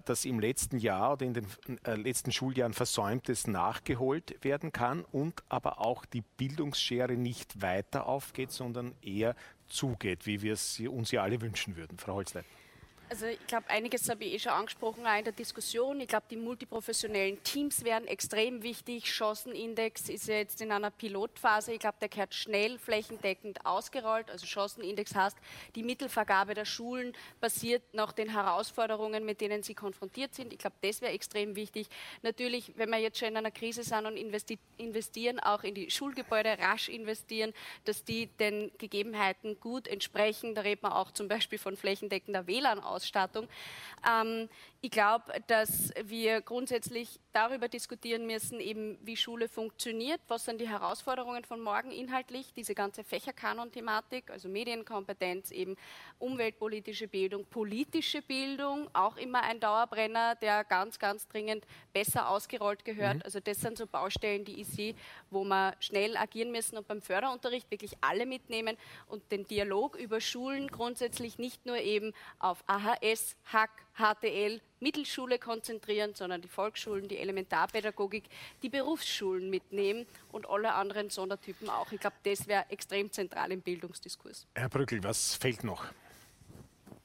dass im letzten Jahr oder in den letzten Schuljahren Versäumtes nachgeholt werden kann und aber auch die Bildungsschere nicht weiter aufgeht, sondern eher zugeht, wie wir es uns ja alle wünschen würden. Frau Holzlein. Also ich glaube, einiges habe ich eh schon angesprochen auch in der Diskussion. Ich glaube, die multiprofessionellen Teams wären extrem wichtig. Chancenindex ist ja jetzt in einer Pilotphase. Ich glaube, der gehört schnell flächendeckend ausgerollt. Also Chancenindex heißt, die Mittelvergabe der Schulen basiert nach den Herausforderungen, mit denen sie konfrontiert sind. Ich glaube, das wäre extrem wichtig. Natürlich, wenn wir jetzt schon in einer Krise sind und investi investieren, auch in die Schulgebäude rasch investieren, dass die den Gegebenheiten gut entsprechen. Da redet man auch zum Beispiel von flächendeckender WLAN aus Ausstattung. Ähm, ich glaube, dass wir grundsätzlich darüber diskutieren müssen, eben wie Schule funktioniert, was sind die Herausforderungen von morgen inhaltlich, diese ganze Fächerkanon-Thematik, also Medienkompetenz, eben umweltpolitische Bildung, politische Bildung, auch immer ein Dauerbrenner, der ganz, ganz dringend besser ausgerollt gehört. Mhm. Also das sind so Baustellen, die ich sehe, wo wir schnell agieren müssen und beim Förderunterricht wirklich alle mitnehmen und den Dialog über Schulen grundsätzlich nicht nur eben auf AHS, Hack, HTL, Mittelschule konzentrieren, sondern die Volksschulen, die Elementarpädagogik, die Berufsschulen mitnehmen und alle anderen Sondertypen auch. Ich glaube, das wäre extrem zentral im Bildungsdiskurs. Herr Brückel, was fehlt noch?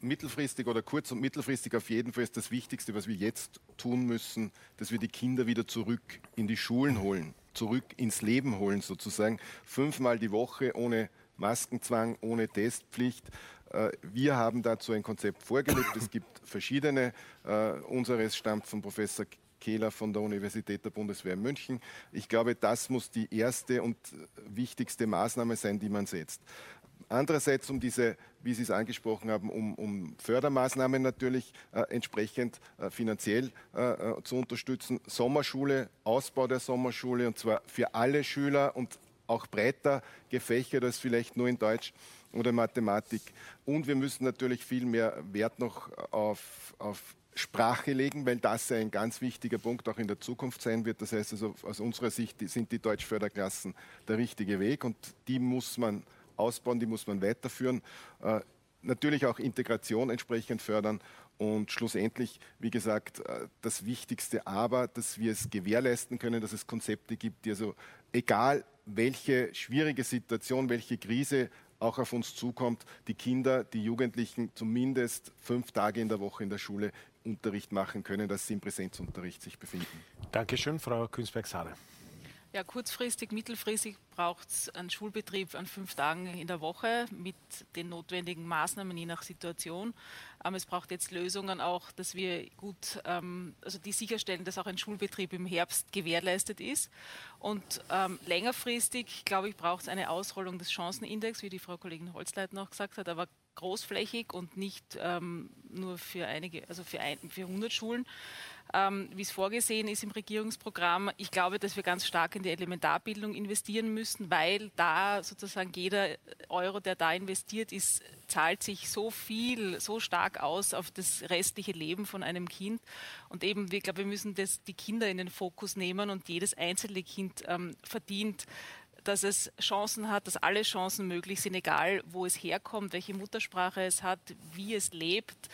mittelfristig oder kurz- und mittelfristig auf jeden Fall ist das Wichtigste, was wir jetzt tun müssen, dass wir die Kinder wieder zurück in die Schulen holen, zurück ins Leben holen sozusagen. Fünfmal die Woche ohne Maskenzwang, ohne Testpflicht. Äh, wir haben dazu ein Konzept vorgelegt. Es gibt verschiedene. Äh, unseres stammt von Professor Kehler von der Universität der Bundeswehr in München. Ich glaube, das muss die erste und wichtigste Maßnahme sein, die man setzt. Andererseits um diese, wie Sie es angesprochen haben, um, um Fördermaßnahmen natürlich äh, entsprechend äh, finanziell äh, äh zu unterstützen. Sommerschule, Ausbau der Sommerschule und zwar für alle Schüler und auch breiter gefächert als vielleicht nur in Deutsch oder Mathematik. Und wir müssen natürlich viel mehr Wert noch auf, auf Sprache legen, weil das ein ganz wichtiger Punkt auch in der Zukunft sein wird. Das heißt also aus unserer Sicht sind die Deutschförderklassen der richtige Weg und die muss man ausbauen, die muss man weiterführen. Äh, natürlich auch Integration entsprechend fördern und schlussendlich, wie gesagt, äh, das Wichtigste aber, dass wir es gewährleisten können, dass es Konzepte gibt, die also egal welche schwierige Situation, welche Krise auch auf uns zukommt, die Kinder, die Jugendlichen zumindest fünf Tage in der Woche in der Schule Unterricht machen können, dass sie im Präsenzunterricht sich befinden. Dankeschön, Frau Künzberg-Sade. Ja, kurzfristig, mittelfristig braucht es einen Schulbetrieb an fünf Tagen in der Woche mit den notwendigen Maßnahmen je nach Situation. Ähm, es braucht jetzt Lösungen auch, dass wir gut, ähm, also die sicherstellen, dass auch ein Schulbetrieb im Herbst gewährleistet ist. Und ähm, längerfristig, glaube ich, braucht es eine Ausrollung des Chancenindex, wie die Frau Kollegin Holzleit noch gesagt hat, aber großflächig und nicht ähm, nur für einige, also für, ein, für 100 Schulen ähm, wie es vorgesehen ist im Regierungsprogramm. Ich glaube, dass wir ganz stark in die Elementarbildung investieren müssen, weil da sozusagen jeder Euro, der da investiert ist, zahlt sich so viel, so stark aus auf das restliche Leben von einem Kind. Und eben, wir, glaube, wir müssen das, die Kinder in den Fokus nehmen und jedes einzelne Kind ähm, verdient dass es Chancen hat, dass alle Chancen möglich sind, egal wo es herkommt, welche Muttersprache es hat, wie es lebt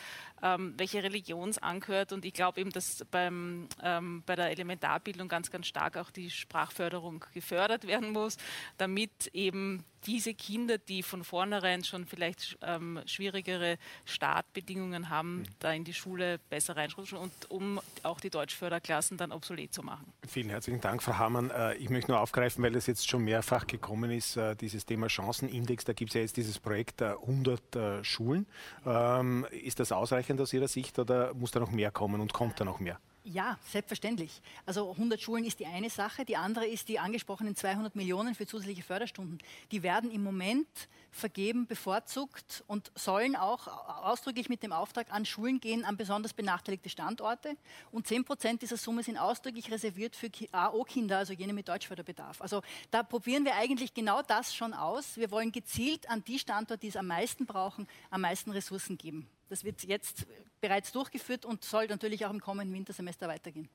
ähm, welche Religion es angehört. Und ich glaube eben, dass beim, ähm, bei der Elementarbildung ganz, ganz stark auch die Sprachförderung gefördert werden muss, damit eben diese Kinder, die von vornherein schon vielleicht ähm, schwierigere Startbedingungen haben, mhm. da in die Schule besser reinschrutschen und um auch die Deutschförderklassen dann obsolet zu machen. Vielen herzlichen Dank, Frau Hamann. Äh, ich möchte nur aufgreifen, weil es jetzt schon mehrfach gekommen ist, äh, dieses Thema Chancenindex. Da gibt es ja jetzt dieses Projekt 100 äh, Schulen. Ähm, ist das ausreichend aus Ihrer Sicht oder muss da noch mehr kommen und kommt da noch mehr? Ja, selbstverständlich. Also 100 Schulen ist die eine Sache. Die andere ist die angesprochenen 200 Millionen für zusätzliche Förderstunden. Die werden im Moment vergeben, bevorzugt und sollen auch ausdrücklich mit dem Auftrag an Schulen gehen, an besonders benachteiligte Standorte. Und 10 Prozent dieser Summe sind ausdrücklich reserviert für AO-Kinder, also jene mit Deutschförderbedarf. Also da probieren wir eigentlich genau das schon aus. Wir wollen gezielt an die Standorte, die es am meisten brauchen, am meisten Ressourcen geben. Das wird jetzt bereits durchgeführt und soll natürlich auch im kommenden Wintersemester weitergehen.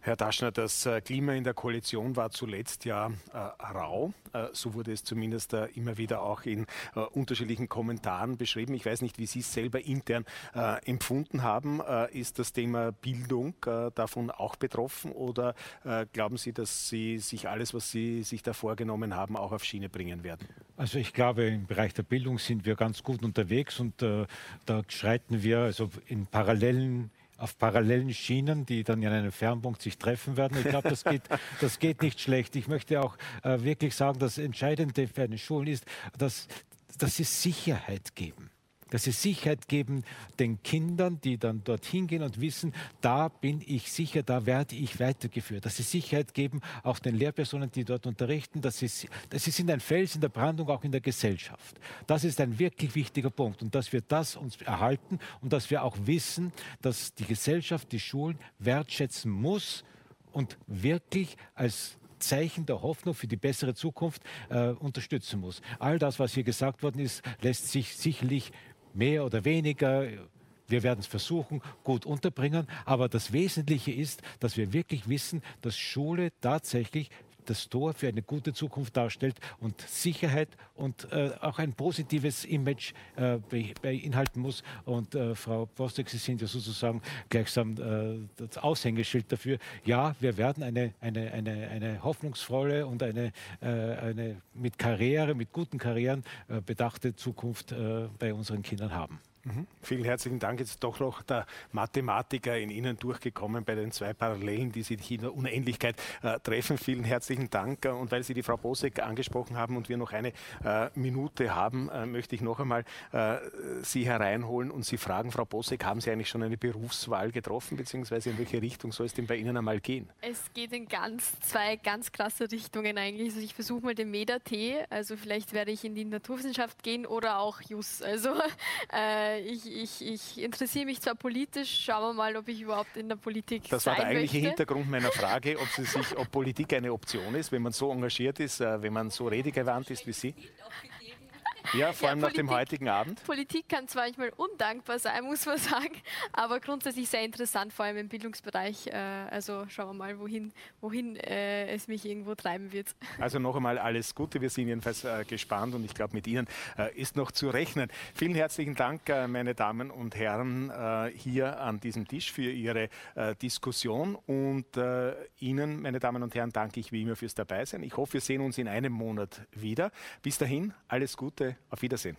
Herr Daschner, das äh, Klima in der Koalition war zuletzt ja äh, rau. Äh, so wurde es zumindest äh, immer wieder auch in äh, unterschiedlichen Kommentaren beschrieben. Ich weiß nicht, wie Sie es selber intern äh, empfunden haben. ist das Thema Bildung davon auch betroffen oder glauben Sie, dass Sie sich alles, was Sie sich da vorgenommen haben, auch auf Schiene bringen werden? Also ich glaube, im Bereich der Bildung sind wir ganz gut unterwegs und da schreiten wir also in parallelen auf parallelen Schienen, die dann in einem Fernpunkt sich treffen werden. Ich glaube, das geht, das geht nicht schlecht. Ich möchte auch äh, wirklich sagen, das Entscheidende für eine Schule ist, dass, dass sie Sicherheit geben dass sie Sicherheit geben den Kindern, die dann dorthin gehen und wissen, da bin ich sicher, da werde ich weitergeführt. Dass sie Sicherheit geben auch den Lehrpersonen, die dort unterrichten, dass sie, dass sie sind ein Fels in der Brandung auch in der Gesellschaft. Das ist ein wirklich wichtiger Punkt und dass wir das uns erhalten und dass wir auch wissen, dass die Gesellschaft die Schulen wertschätzen muss und wirklich als Zeichen der Hoffnung für die bessere Zukunft äh, unterstützen muss. All das, was hier gesagt worden ist, lässt sich sicherlich mehr oder weniger. Wir werden es versuchen, gut unterbringen. Aber das Wesentliche ist, dass wir wirklich wissen, dass Schule tatsächlich das Tor für eine gute Zukunft darstellt und Sicherheit und äh, auch ein positives Image äh, beinhalten muss. Und äh, Frau Postek, Sie sind ja sozusagen gleichsam äh, das Aushängeschild dafür. Ja, wir werden eine, eine, eine, eine hoffnungsvolle und eine, äh, eine mit Karriere, mit guten Karrieren äh, bedachte Zukunft bei unseren Kindern haben. Mhm. Vielen herzlichen Dank. Jetzt doch noch der Mathematiker in Ihnen durchgekommen bei den zwei Parallelen, die sich in der Unendlichkeit äh, treffen. Vielen herzlichen Dank. Und weil Sie die Frau Bosek angesprochen haben und wir noch eine äh, Minute haben, äh, möchte ich noch einmal äh, Sie hereinholen und Sie fragen, Frau Bosek, haben Sie eigentlich schon eine Berufswahl getroffen, beziehungsweise in welche Richtung soll es denn bei Ihnen einmal gehen? Es geht in ganz zwei ganz klasse Richtungen eigentlich. Also ich versuche mal den MEDA-T, also vielleicht werde ich in die Naturwissenschaft gehen oder auch JUS. Also äh, äh, ich, ich, ich interessiere mich zwar politisch, schauen wir mal, ob ich überhaupt in der Politik Das war der eigentliche möchte. Hintergrund meiner Frage, ob, Sie sich, ob Politik eine Option ist, wenn man so engagiert ist, äh, wenn man so redegewandt ist wie Sie. Ja, vor allem ja, Politik, nach dem heutigen Abend. Politik kann zwar manchmal undankbar sein, muss man sagen, aber grundsätzlich sehr interessant, vor allem im Bildungsbereich. Äh, also schauen wir mal, wohin, wohin äh, es mich irgendwo treiben wird. Also noch einmal alles Gute. Wir sind jedenfalls äh, gespannt und ich glaube, mit Ihnen ist noch zu rechnen. Vielen herzlichen Dank, meine Damen und Herren, hier an diesem Tisch für Ihre Diskussion und Ihnen, meine Damen und Herren, danke ich wie immer fürs Dabeisein. Ich hoffe, wir sehen uns in einem Monat wieder. Bis dahin, alles Gute auf Wiedersehen.